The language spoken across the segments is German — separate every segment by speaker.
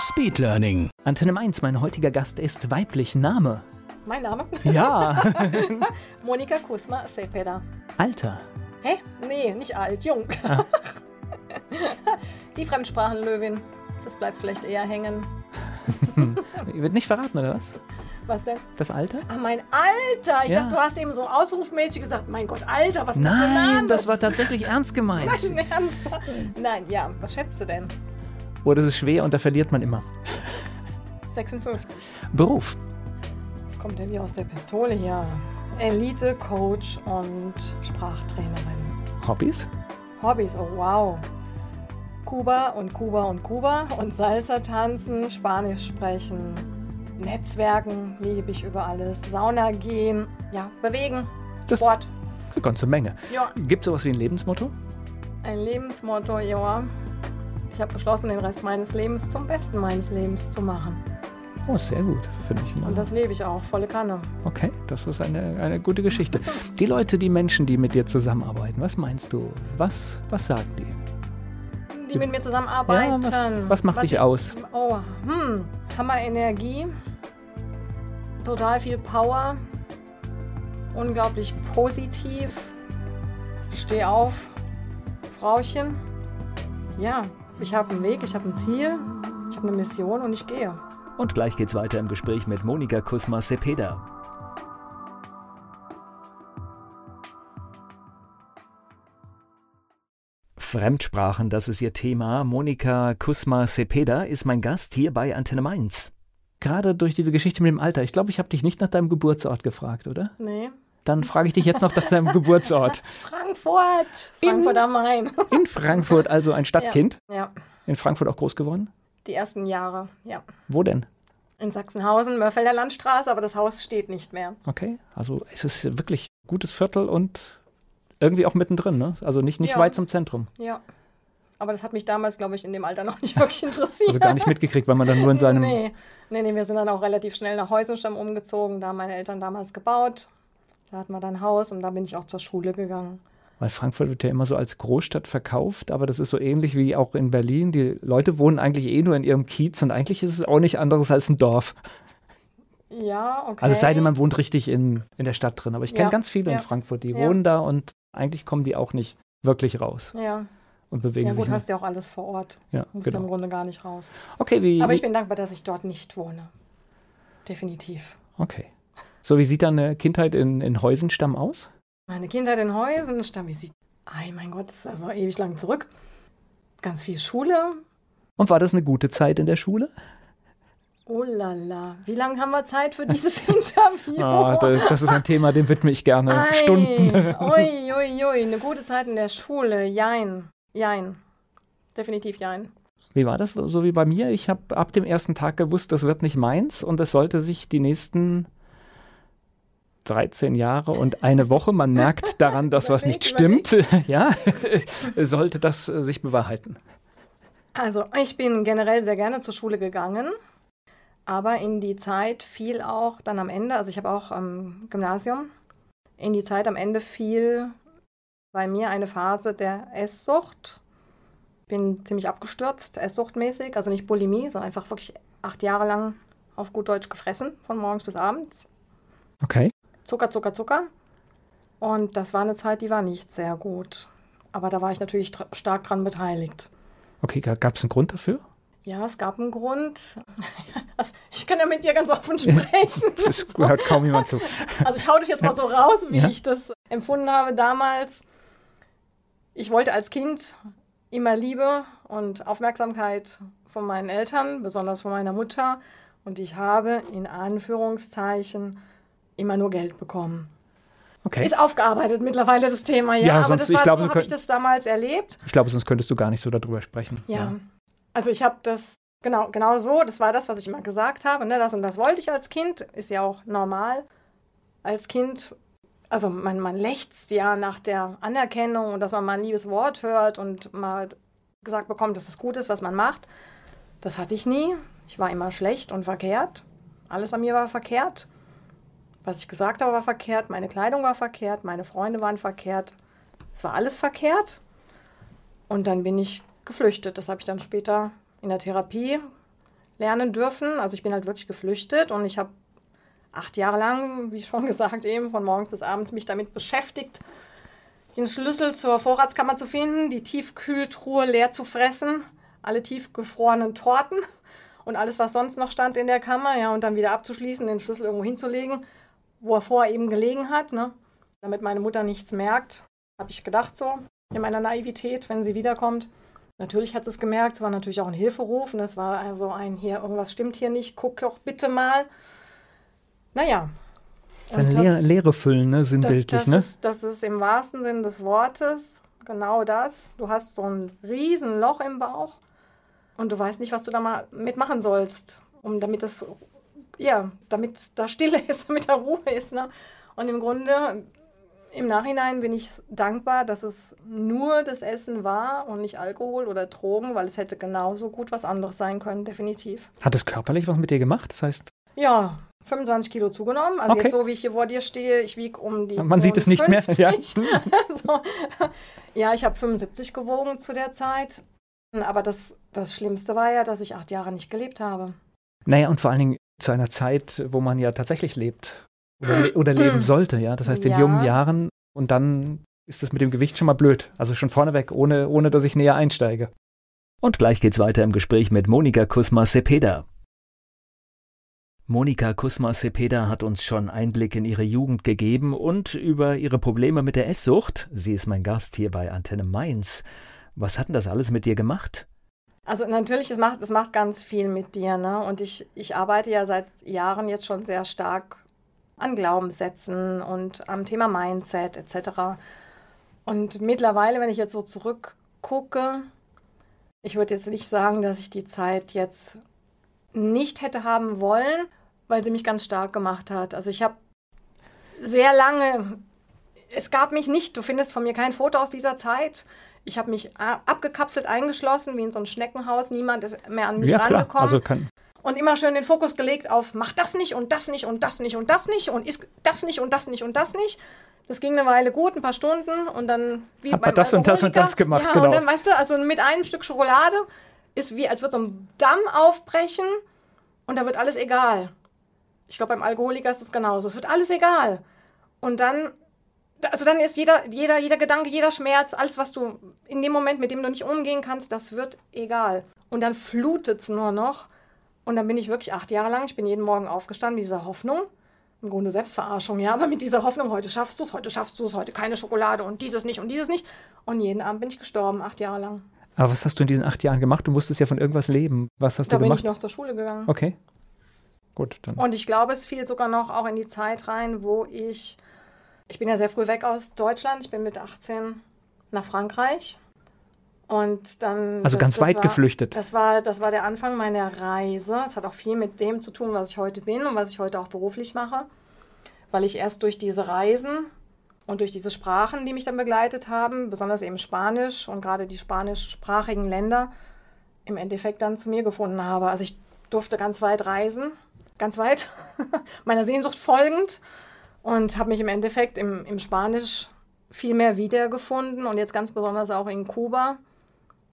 Speaker 1: Speedlearning.
Speaker 2: Antenne 1, mein heutiger Gast ist weiblich Name.
Speaker 3: Mein Name?
Speaker 2: Ja.
Speaker 3: Monika Kusma Sepeda.
Speaker 2: Alter.
Speaker 3: Hä? Nee, nicht alt, jung.
Speaker 2: Ah.
Speaker 3: Die Fremdsprachenlöwin. Das bleibt vielleicht eher hängen.
Speaker 2: Wird nicht verraten, oder was?
Speaker 3: Was denn?
Speaker 2: Das Alter?
Speaker 3: Ach, mein Alter. Ich
Speaker 2: Ja.
Speaker 3: dachte, du hast eben so ausrufmäßig gesagt, mein Gott, Alter, was ist das
Speaker 2: Nein,
Speaker 3: Name?
Speaker 2: das war tatsächlich ernst gemeint.
Speaker 3: Nein, ernst. Nein, ja, was schätzt du denn?
Speaker 2: Oh, das ist schwer und da verliert man immer.
Speaker 3: 56.
Speaker 2: Beruf.
Speaker 3: Das kommt ja wie aus der Pistole hier. Elite, Coach und Sprachtrainerin.
Speaker 2: Hobbys?
Speaker 3: Hobbys, oh wow. Kuba und Kuba und Kuba und Salsa tanzen, Spanisch sprechen, Netzwerken liebe ich über alles, Sauna gehen, ja, bewegen,
Speaker 2: Das-
Speaker 3: Sport.
Speaker 2: Eine ganze Menge.
Speaker 3: Ja,
Speaker 2: Gibt es sowas wie ein Lebensmotto?
Speaker 3: ein Lebensmotto, ja. Ich habe beschlossen, den Rest meines Lebens zum Besten meines Lebens zu machen.
Speaker 2: Oh, sehr gut, finde ich.
Speaker 3: Und das lebe ich auch, volle Kanne.
Speaker 2: Okay, das ist eine, eine gute Geschichte. Die Leute, die Menschen, die mit dir zusammenarbeiten, was meinst du? Was, was sagen die?
Speaker 3: Die mit mir zusammenarbeiten.
Speaker 2: Ja, was- was macht dich
Speaker 3: sie-
Speaker 2: aus?
Speaker 3: Oh, hm, Hammer Energie, total viel Power, unglaublich positiv, steh auf, Frauchen. Ja, ich habe einen Weg, ich habe ein Ziel, ich habe eine Mission und ich gehe.
Speaker 2: Und gleich geht's weiter im Gespräch mit Monika Kusma-Sepeda. Fremdsprachen, das ist ihr Thema. Monika Kusma-Sepeda ist mein Gast hier bei Antenne Mainz. Gerade durch diese Geschichte mit dem Alter. Ich glaube, ich habe dich nicht nach deinem Geburtsort gefragt, oder?
Speaker 3: Nee.
Speaker 2: Dann frage ich dich jetzt noch nach deinem Geburtsort.
Speaker 3: Frankfurt, Frankfurt am Main.
Speaker 2: In Frankfurt, also ein Stadtkind.
Speaker 3: Ja,
Speaker 2: In Frankfurt auch groß geworden.
Speaker 3: die ersten Jahre, ja.
Speaker 2: Wo denn?
Speaker 3: In Sachsenhausen, Mörfelder Landstraße, aber das Haus steht nicht mehr.
Speaker 2: Okay, also es ist wirklich ein gutes Viertel und irgendwie auch mittendrin, ne? Also nicht, nicht
Speaker 3: Ja.
Speaker 2: weit zum Zentrum.
Speaker 3: Ja. Aber das hat mich damals, glaube ich, in dem Alter noch nicht wirklich interessiert.
Speaker 2: Also gar nicht mitgekriegt, weil man dann nur in seinem.
Speaker 3: Nee, nee, nee, wir sind dann auch relativ schnell nach Heusenstamm umgezogen. Da haben meine Eltern damals gebaut. Da hatten wir dann Haus und da bin ich auch zur Schule gegangen.
Speaker 2: Weil Frankfurt wird ja immer so als Großstadt verkauft, aber das ist so ähnlich wie auch in Berlin. Die Leute wohnen eigentlich eh nur in ihrem Kiez und eigentlich ist es auch nicht anderes als ein Dorf.
Speaker 3: Ja, okay.
Speaker 2: Also es sei denn, man wohnt richtig in, in der Stadt drin. Aber ich kenne
Speaker 3: Ja,
Speaker 2: ganz viele in
Speaker 3: ja,
Speaker 2: Frankfurt, die
Speaker 3: ja.
Speaker 2: wohnen da und eigentlich kommen die auch nicht wirklich raus
Speaker 3: Ja,
Speaker 2: und bewegen
Speaker 3: ja
Speaker 2: sich.
Speaker 3: gut,
Speaker 2: nur-
Speaker 3: hast ja auch alles vor Ort.
Speaker 2: ja,
Speaker 3: Musst im
Speaker 2: genau.
Speaker 3: Grunde gar nicht raus.
Speaker 2: Okay, wie,
Speaker 3: Aber ich bin dankbar, dass ich dort nicht wohne. Definitiv.
Speaker 2: okay. So, wie sieht deine Kindheit in, in Heusenstamm aus?
Speaker 3: Meine Kindheit in Heusenstamm, wie sieht. Ei, mein Gott, das ist also ewig lang zurück. Ganz viel Schule.
Speaker 2: Und war das eine gute Zeit in der Schule?
Speaker 3: Oh la la. Wie lange haben wir Zeit für dieses Interview?
Speaker 2: Ah, das, das ist ein Thema, dem widme ich gerne Stunden.
Speaker 3: Ui, ui, ui. Eine gute Zeit in der Schule. Jein. Jein. Definitiv jein.
Speaker 2: Wie war das so wie bei mir? Ich habe ab dem ersten Tag gewusst, das wird nicht meins und es sollte sich die nächsten 13 Jahre und eine Woche, man merkt daran, dass was nicht stimmt, ja, sollte das äh, sich bewahrheiten.
Speaker 3: Also, ich bin generell sehr gerne zur Schule gegangen. Aber in die Zeit fiel auch dann am Ende, also ich habe auch am Gymnasium, in die Zeit am Ende fiel bei mir eine Phase der Esssucht. Bin ziemlich abgestürzt, esssuchtmäßig, also nicht Bulimie, sondern einfach wirklich acht Jahre lang auf gut Deutsch gefressen, von morgens bis abends.
Speaker 2: Okay.
Speaker 3: Zucker, Zucker, Zucker. Und das war eine Zeit, die war nicht sehr gut. Aber da war ich natürlich stark dran beteiligt.
Speaker 2: Okay, gab es einen Grund dafür?
Speaker 3: Ja, es gab einen Grund. Also, ich kann ja mit dir ganz offen sprechen.
Speaker 2: Das hört kaum jemand zu.
Speaker 3: Also ich hau das jetzt mal so raus, wie
Speaker 2: Ja.
Speaker 3: ich das empfunden habe damals. Ich wollte als Kind immer Liebe und Aufmerksamkeit von meinen Eltern, besonders von meiner Mutter. Und ich habe in Anführungszeichen immer nur Geld bekommen.
Speaker 2: Okay.
Speaker 3: Ist aufgearbeitet mittlerweile das Thema, ja.
Speaker 2: Ja,
Speaker 3: aber
Speaker 2: sonst-
Speaker 3: das
Speaker 2: ich
Speaker 3: war,
Speaker 2: glaube,
Speaker 3: so habe ich das damals erlebt.
Speaker 2: Ich glaube, sonst könntest du gar nicht so darüber sprechen.
Speaker 3: Ja. Also ich habe das Genau, genau so. Das war das, was ich immer gesagt habe. Ne? Das und das wollte ich als Kind. Ist ja auch normal. Als Kind, also man, man lechzt ja nach der Anerkennung und dass man mal ein liebes Wort hört und mal gesagt bekommt, dass es gut ist, was man macht. Das hatte ich nie. Ich war immer schlecht und verkehrt. Alles an mir war verkehrt. Was ich gesagt habe, war verkehrt. Meine Kleidung war verkehrt. Meine Freunde waren verkehrt. Es war alles verkehrt. Und dann bin ich geflüchtet. Das habe ich dann später in der Therapie lernen dürfen. Also ich bin halt wirklich geflüchtet und ich habe acht Jahre lang, wie schon gesagt, eben von morgens bis abends mich damit beschäftigt, den Schlüssel zur Vorratskammer zu finden, die Tiefkühltruhe leer zu fressen, alle tiefgefrorenen Torten und alles, was sonst noch stand in der Kammer, ja, und dann wieder abzuschließen, den Schlüssel irgendwo hinzulegen, wo er vorher eben gelegen hat, ne? damit meine Mutter nichts merkt, habe ich gedacht so, in meiner Naivität, wenn sie wiederkommt. Natürlich hat sie es gemerkt, es war natürlich auch ein Hilferuf und es war also ein hier, irgendwas stimmt hier nicht, guck doch bitte mal. Naja.
Speaker 2: Das ist eine Leere, Leere füllen, ne? sinnbildlich.
Speaker 3: Das, das,
Speaker 2: ne?
Speaker 3: Ist, das ist im wahrsten Sinn des Wortes genau das. Du hast so ein Riesenloch im Bauch und du weißt nicht, was du da mal mitmachen sollst, um damit es, ja, damit da Stille ist, damit da Ruhe ist. Ne? Und im Grunde im Nachhinein bin ich dankbar, dass es nur das Essen war und nicht Alkohol oder Drogen, weil es hätte genauso gut was anderes sein können, definitiv.
Speaker 2: Hat es körperlich was mit dir gemacht? Das heißt.
Speaker 3: Ja, 25 Kilo zugenommen. Also
Speaker 2: Okay.
Speaker 3: jetzt so, wie ich hier vor dir stehe, ich wiege um die.
Speaker 2: Man sieht es nicht mehr,
Speaker 3: 52. so. Ja, ich habe 75 gewogen zu der Zeit. Aber das, das Schlimmste war ja, dass ich acht Jahre nicht gelebt habe.
Speaker 2: Naja, und vor allen Dingen zu einer Zeit, wo man ja tatsächlich lebt. Oder, le oder leben sollte, ja. Das heißt, in
Speaker 3: Ja.
Speaker 2: jungen Jahren und dann ist es mit dem Gewicht schon mal blöd. Also schon vorneweg, ohne, ohne dass ich näher einsteige.
Speaker 4: Und gleich geht's weiter im Gespräch mit Monika Kusma-Sepeda. Monika Kusma-Sepeda hat uns schon Einblick in ihre Jugend gegeben und über ihre Probleme mit der Esssucht. Sie ist mein Gast hier bei Antenne Mainz. Was hat denn das alles mit dir gemacht?
Speaker 3: Also natürlich, es macht, es macht ganz viel mit dir. Ne? Und ich, ich arbeite ja seit Jahren jetzt schon sehr stark an Glaubenssätzen und am Thema Mindset etc. Und mittlerweile, wenn ich jetzt so zurückgucke, ich würde jetzt nicht sagen, dass ich die Zeit jetzt nicht hätte haben wollen, weil sie mich ganz stark gemacht hat. Also ich habe sehr lange, es gab mich nicht, du findest von mir kein Foto aus dieser Zeit. Ich habe mich abgekapselt, eingeschlossen, wie in so ein Schneckenhaus. Niemand ist mehr an mich
Speaker 2: ja, klar.
Speaker 3: rangekommen.
Speaker 2: Also kann,
Speaker 3: und immer schön den Fokus gelegt auf, mach das nicht und das nicht und das nicht und das nicht und ist das nicht und das nicht und das nicht. Das ging eine Weile gut, ein paar Stunden und dann wie
Speaker 2: Hat man das und das und das gemacht,
Speaker 3: ja,
Speaker 2: genau.
Speaker 3: Und dann, weißt du, also mit einem Stück Schokolade ist wie, als würde so ein Damm aufbrechen und da wird alles egal. Ich glaube, beim Alkoholiker ist es genauso. Es wird alles egal. Und dann, also dann ist jeder, jeder, jeder Gedanke, jeder Schmerz, alles, was du in dem Moment, mit dem du nicht umgehen kannst, das wird egal. Und dann flutet es nur noch. Und dann bin ich wirklich acht Jahre lang, ich bin jeden Morgen aufgestanden mit dieser Hoffnung. Im Grunde Selbstverarschung, ja, aber mit dieser Hoffnung, heute schaffst du es, heute schaffst du es, heute keine Schokolade und dieses nicht und dieses nicht. Und jeden Abend bin ich gestorben, acht Jahre lang.
Speaker 2: aber was hast du in diesen acht Jahren gemacht? Du musstest ja von irgendwas leben. Was hast
Speaker 3: Da
Speaker 2: du
Speaker 3: bin
Speaker 2: gemacht?
Speaker 3: ich noch zur Schule gegangen.
Speaker 2: Okay. Gut, dann.
Speaker 3: Und ich glaube, es fiel sogar noch auch in die Zeit rein, wo ich, ich bin ja sehr früh weg aus Deutschland, ich bin mit 18 nach Frankreich. Und dann.
Speaker 2: Also ganz weit
Speaker 3: war,
Speaker 2: geflüchtet.
Speaker 3: Das war, das war der Anfang meiner Reise. Es hat auch viel mit dem zu tun, was ich heute bin und was ich heute auch beruflich mache. Weil ich erst durch diese Reisen und durch diese Sprachen, die mich dann begleitet haben, besonders eben Spanisch und gerade die spanischsprachigen Länder, im Endeffekt dann zu mir gefunden habe. Also ich durfte ganz weit reisen, ganz weit, meiner Sehnsucht folgend und habe mich im Endeffekt im, im Spanisch viel mehr wiedergefunden und jetzt ganz besonders auch in Kuba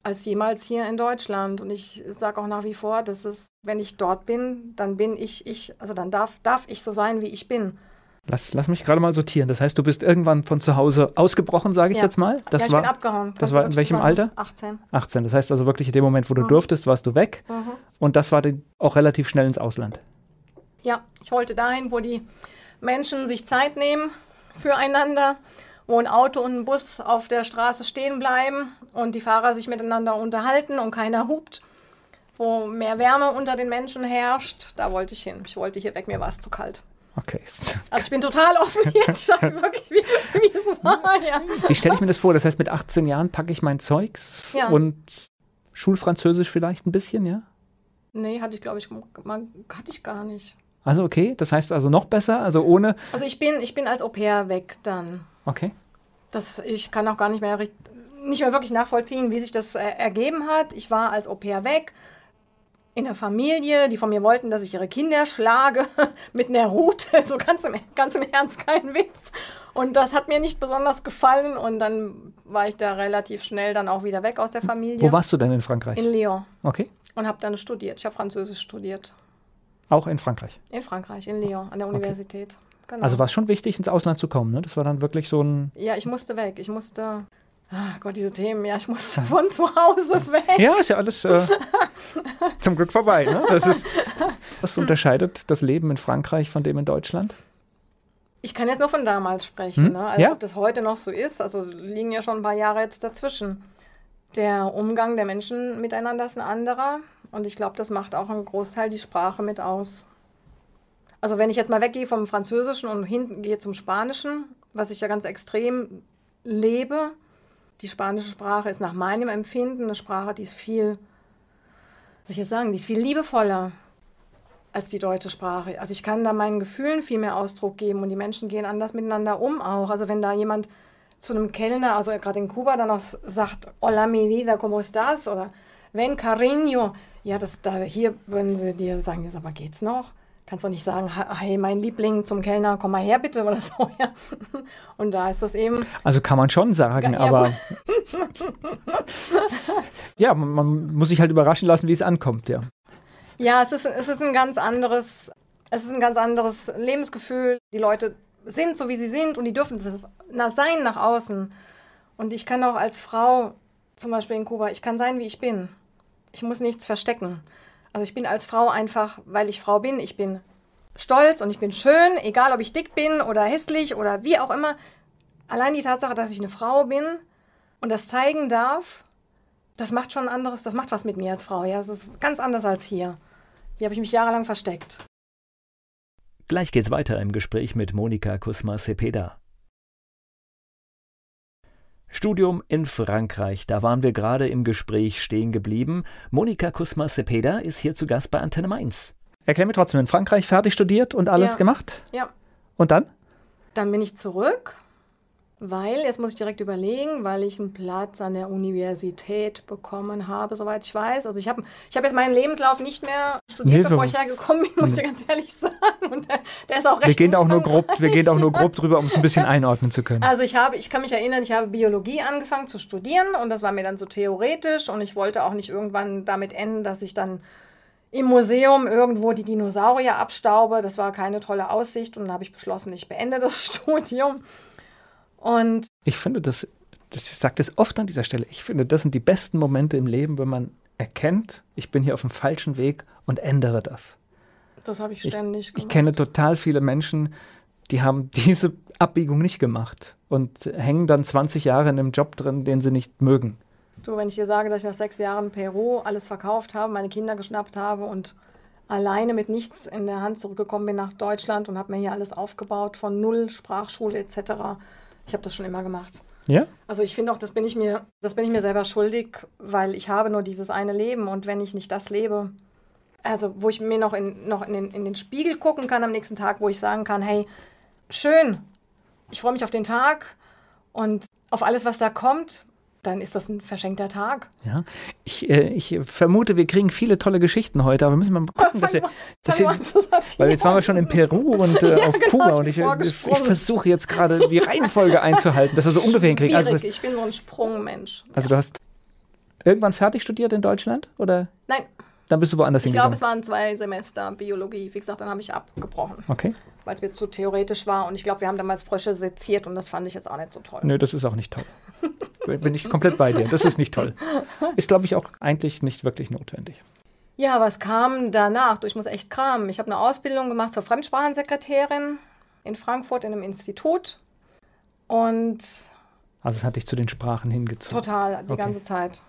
Speaker 3: als jemals hier in Deutschland. Und ich sage auch nach wie vor, dass es, wenn ich dort bin, dann bin ich ich, also dann darf, darf ich so sein, wie ich bin.
Speaker 2: Lass, lass mich gerade mal sortieren. Das heißt, du bist irgendwann von zu Hause ausgebrochen, sage ich
Speaker 3: Ja.
Speaker 2: jetzt mal. Das
Speaker 3: ja, ich
Speaker 2: war
Speaker 3: bin abgehauen.
Speaker 2: das war in welchem
Speaker 3: sagen.
Speaker 2: Alter?
Speaker 3: 18.
Speaker 2: 18. Das heißt also wirklich in dem Moment, wo du
Speaker 3: Mhm.
Speaker 2: durftest, warst du weg.
Speaker 3: Mhm.
Speaker 2: Und das war dann auch relativ schnell ins Ausland.
Speaker 3: Ja, ich wollte dahin, wo die Menschen sich Zeit nehmen füreinander, wo ein Auto und ein Bus auf der Straße stehen bleiben und die Fahrer sich miteinander unterhalten und keiner hupt, wo mehr Wärme unter den Menschen herrscht. Da wollte ich hin. Ich wollte hier weg, mir war es zu kalt.
Speaker 2: Okay.
Speaker 3: Also ich bin total offen jetzt. Ich sage wirklich, wie, wie es war. Ja.
Speaker 2: Wie stelle ich mir das vor? Das heißt, mit 18 Jahren packe ich mein Zeugs
Speaker 3: Ja.
Speaker 2: und Schulfranzösisch vielleicht ein bisschen, ja?
Speaker 3: Nee, hatte ich, glaube ich, hatte ich gar nicht.
Speaker 2: Also okay, das heißt also noch besser, also ohne.
Speaker 3: Also ich bin, ich bin als Au pair weg dann.
Speaker 2: Okay.
Speaker 3: Das, ich kann auch gar nicht mehr, nicht mehr wirklich nachvollziehen, wie sich das äh, ergeben hat. Ich war als Au pair weg in der Familie, die von mir wollten, dass ich ihre Kinder schlage mit einer Rute, so ganz im, ganz im Ernst, kein Witz. Und das hat mir nicht besonders gefallen und dann war ich da relativ schnell dann auch wieder weg aus der Familie.
Speaker 2: Wo warst du denn in Frankreich?
Speaker 3: In Lyon.
Speaker 2: Okay.
Speaker 3: Und habe dann studiert. Ich habe Französisch studiert.
Speaker 2: Auch in Frankreich?
Speaker 3: In Frankreich, in Lyon, an der Universität. Okay.
Speaker 2: Genau. Also war es schon wichtig, ins Ausland zu kommen, ne? Das war dann wirklich so ein...
Speaker 3: Ja, ich musste weg. Ich musste... Ah Gott, diese Themen, ja, ich musste von zu Hause weg.
Speaker 2: Ja, ist ja alles äh, zum Glück vorbei. Ne? Das ist, was unterscheidet das Leben in Frankreich von dem in Deutschland?
Speaker 3: Ich kann jetzt nur von damals sprechen. Hm? Ne? Also ja? ob das heute noch so ist, also liegen ja schon ein paar Jahre jetzt dazwischen. Der Umgang der Menschen miteinander ist ein anderer. Und ich glaube, das macht auch einen Großteil die Sprache mit aus. Also wenn ich jetzt mal weggehe vom Französischen und hinten gehe zum Spanischen, was ich ja ganz extrem lebe, die spanische Sprache ist nach meinem Empfinden eine Sprache, die ist viel, was ich jetzt sagen, die ist viel liebevoller als die deutsche Sprache. Also ich kann da meinen Gefühlen viel mehr Ausdruck geben und die Menschen gehen anders miteinander um auch. Also wenn da jemand zu einem Kellner, also gerade in Kuba, dann auch sagt, hola mi vida, ¿cómo estás? Oder ven cariño. Ja, das, da, hier würden sie dir sagen, jetzt aber geht's noch? kannst doch nicht sagen, hey, mein Liebling zum Kellner, komm mal her bitte oder so. Ja. Und da ist das eben.
Speaker 2: Also kann man schon sagen, ja, aber. ja, man, man, muss sich halt überraschen lassen, wie es ankommt, ja.
Speaker 3: Ja, es ist, es ist ein ganz anderes, es ist ein ganz anderes Lebensgefühl. Die Leute sind so, wie sie sind und die dürfen es sein nach außen. Und ich kann auch als Frau, zum Beispiel in Kuba, ich kann sein, wie ich bin. Ich muss nichts verstecken. Also ich bin als Frau einfach, weil ich Frau bin, ich bin stolz und ich bin schön, egal ob ich dick bin oder hässlich oder wie auch immer. Allein die Tatsache, dass ich eine Frau bin und das zeigen darf, das macht schon anderes, das macht was mit mir als Frau. Ja, das ist ganz anders als hier. Hier habe ich mich jahrelang versteckt.
Speaker 4: Gleich geht's weiter im Gespräch mit Monika Kusma-Cepeda. Studium in Frankreich, da waren wir gerade im Gespräch stehen geblieben. Monika Kusma-Cepeda ist hier zu Gast bei Antenne Mainz.
Speaker 2: Erklär mir trotzdem, in Frankreich fertig studiert und alles
Speaker 3: ja.
Speaker 2: gemacht?
Speaker 3: Ja.
Speaker 2: Und dann?
Speaker 3: Dann bin ich zurück weil, jetzt muss ich direkt überlegen, weil ich einen Platz an der Universität bekommen habe, soweit ich weiß. Also ich habe ich hab jetzt meinen Lebenslauf nicht mehr studiert, nee, bevor ich hergekommen bin, muss ich dir ganz ehrlich sagen. Und der, der ist auch recht
Speaker 2: wir gehen auch nur grob, Wir gehen auch nur grob drüber, um es ein bisschen einordnen zu können.
Speaker 3: Also ich habe, ich kann mich erinnern, ich habe Biologie angefangen zu studieren und das war mir dann so theoretisch und ich wollte auch nicht irgendwann damit enden, dass ich dann im Museum irgendwo die Dinosaurier abstaube. Das war keine tolle Aussicht und dann habe ich beschlossen, ich beende das Studium und
Speaker 2: ich finde das, das ich sage das oft an dieser Stelle, ich finde, das sind die besten Momente im Leben, wenn man erkennt, ich bin hier auf dem falschen Weg und ändere das.
Speaker 3: Das habe ich ständig
Speaker 2: ich, gemacht. Ich kenne total viele Menschen, die haben diese Abbiegung nicht gemacht und hängen dann 20 Jahre in einem Job drin, den sie nicht mögen.
Speaker 3: Du, wenn ich dir sage, dass ich nach sechs Jahren Peru alles verkauft habe, meine Kinder geschnappt habe und alleine mit nichts in der Hand zurückgekommen bin nach Deutschland und habe mir hier alles aufgebaut, von null Sprachschule etc., ich habe das schon immer gemacht.
Speaker 2: Ja?
Speaker 3: Also ich finde auch, das bin ich mir, das bin ich mir selber schuldig, weil ich habe nur dieses eine Leben und wenn ich nicht das lebe, also wo ich mir noch in, noch in, den, in den Spiegel gucken kann am nächsten Tag, wo ich sagen kann, hey, schön, ich freue mich auf den Tag und auf alles, was da kommt dann ist das ein verschenkter Tag.
Speaker 2: Ja, ich, äh, ich vermute, wir kriegen viele tolle Geschichten heute, aber wir müssen mal gucken, dass wir, dass wir weil jetzt waren wir schon in Peru und äh, ja, auf genau, Kuba und ich, ich, ich versuche jetzt gerade die Reihenfolge einzuhalten, dass wir so ungefähr hinkriegen.
Speaker 3: Also das, ich bin so ein Sprungmensch.
Speaker 2: Also du hast irgendwann fertig studiert in Deutschland oder?
Speaker 3: Nein.
Speaker 2: Dann bist du woanders
Speaker 3: ich hingegangen? Ich glaube, es waren zwei Semester Biologie. Wie gesagt, dann habe ich abgebrochen.
Speaker 2: Okay.
Speaker 3: Weil es mir zu theoretisch war. Und ich glaube, wir haben damals Frösche seziert und das fand ich jetzt auch nicht so toll.
Speaker 2: Nö, das ist auch nicht toll. Bin ich komplett bei dir. Das ist nicht toll. Ist, glaube ich, auch eigentlich nicht wirklich notwendig.
Speaker 3: Ja, was kam danach? Du, ich muss echt kramen. Ich habe eine Ausbildung gemacht zur Fremdsprachensekretärin in Frankfurt in einem Institut. Und.
Speaker 2: Also, es hat dich zu den Sprachen hingezogen?
Speaker 3: Total, die okay. ganze Zeit.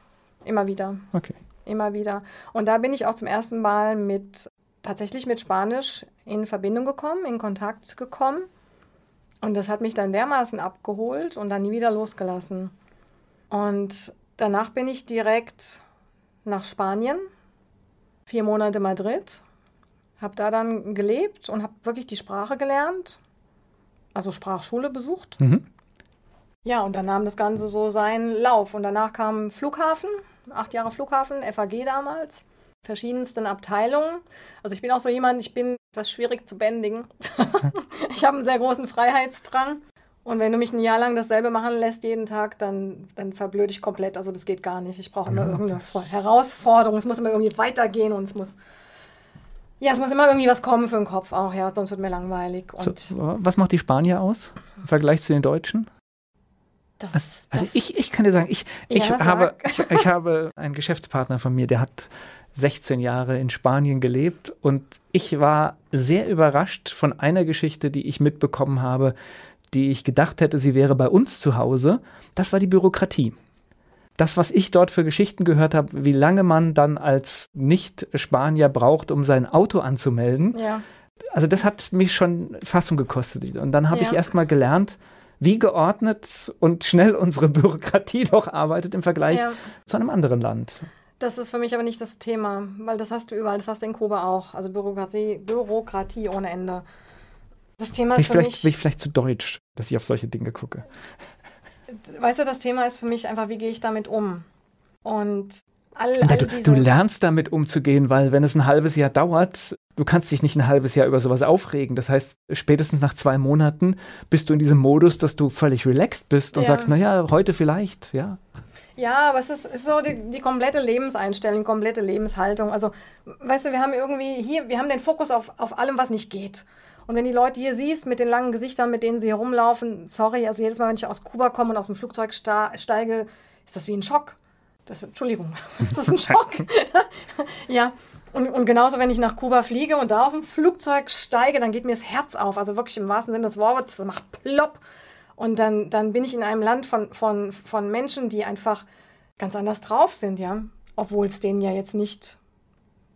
Speaker 3: Immer wieder.
Speaker 2: Okay
Speaker 3: immer wieder. Und da bin ich auch zum ersten Mal mit, tatsächlich mit Spanisch in Verbindung gekommen, in Kontakt gekommen. Und das hat mich dann dermaßen abgeholt und dann nie wieder losgelassen. Und danach bin ich direkt nach Spanien vier Monate Madrid, habe da dann gelebt und habe wirklich die Sprache gelernt, also Sprachschule besucht. Mhm. Ja, und dann nahm das Ganze so seinen Lauf. Und danach kam Flughafen, acht Jahre Flughafen, FAG damals, verschiedensten Abteilungen. Also ich bin auch so jemand, ich bin etwas schwierig zu bändigen. ich habe einen sehr großen Freiheitsdrang. Und wenn du mich ein Jahr lang dasselbe machen lässt jeden Tag, dann, dann verblöde ich komplett. Also das geht gar nicht. Ich brauche immer ja, irgendeine Herausforderung. Es muss immer irgendwie weitergehen und es muss ja, es muss immer irgendwie was kommen für den Kopf auch, ja, sonst wird mir langweilig.
Speaker 2: So, was macht die Spanier aus im Vergleich zu den Deutschen?
Speaker 3: Das,
Speaker 2: also, also das, ich, ich kann dir sagen, ich, ich, ja, habe, ich, ich, habe einen Geschäftspartner von mir, der hat 16 Jahre in Spanien gelebt und ich war sehr überrascht von einer Geschichte, die ich mitbekommen habe, die ich gedacht hätte, sie wäre bei uns zu Hause. Das war die Bürokratie das, was ich dort für Geschichten gehört habe, wie lange man dann als Nicht-Spanier braucht, um sein Auto anzumelden. Ja. Also das hat mich schon Fassung gekostet. Und dann habe ja. ich erst mal gelernt, wie geordnet und schnell unsere Bürokratie doch arbeitet im Vergleich ja. zu einem anderen Land.
Speaker 3: Das ist für mich aber nicht das Thema, weil das hast du überall, das hast du in Kuba auch. Also Bürokratie, Bürokratie ohne Ende. Das Thema ist
Speaker 2: bin für mich... Bin ich vielleicht zu deutsch, dass ich auf solche Dinge gucke
Speaker 3: weißt du, das Thema ist für mich einfach, wie gehe ich damit um? Und all,
Speaker 2: all du, du, lernst damit umzugehen, weil wenn es ein halbes Jahr dauert, du kannst dich nicht ein halbes Jahr über sowas aufregen. Das heißt, spätestens nach zwei Monaten bist du in diesem Modus, dass du völlig relaxed bist und ja. sagst, naja, heute vielleicht, ja.
Speaker 3: Ja, aber es ist, ist so die, die, komplette Lebenseinstellung, komplette Lebenshaltung. Also, weißt du, wir haben irgendwie hier, wir haben den Fokus auf, auf allem, was nicht geht. Und wenn die Leute hier siehst, mit den langen Gesichtern, mit denen sie herumlaufen, sorry, also jedes Mal, wenn ich aus Kuba komme und aus dem Flugzeug steige, ist das wie ein Schock. Das, Entschuldigung, das ist ein Schock. ja, und, und genauso, wenn ich nach Kuba fliege und da aus dem Flugzeug steige, dann geht mir das Herz auf. Also wirklich im wahrsten Sinne des Wortes, das macht plopp. Und dann, dann bin ich in einem Land von, von, von Menschen, die einfach ganz anders drauf sind, ja. Obwohl es denen ja jetzt nicht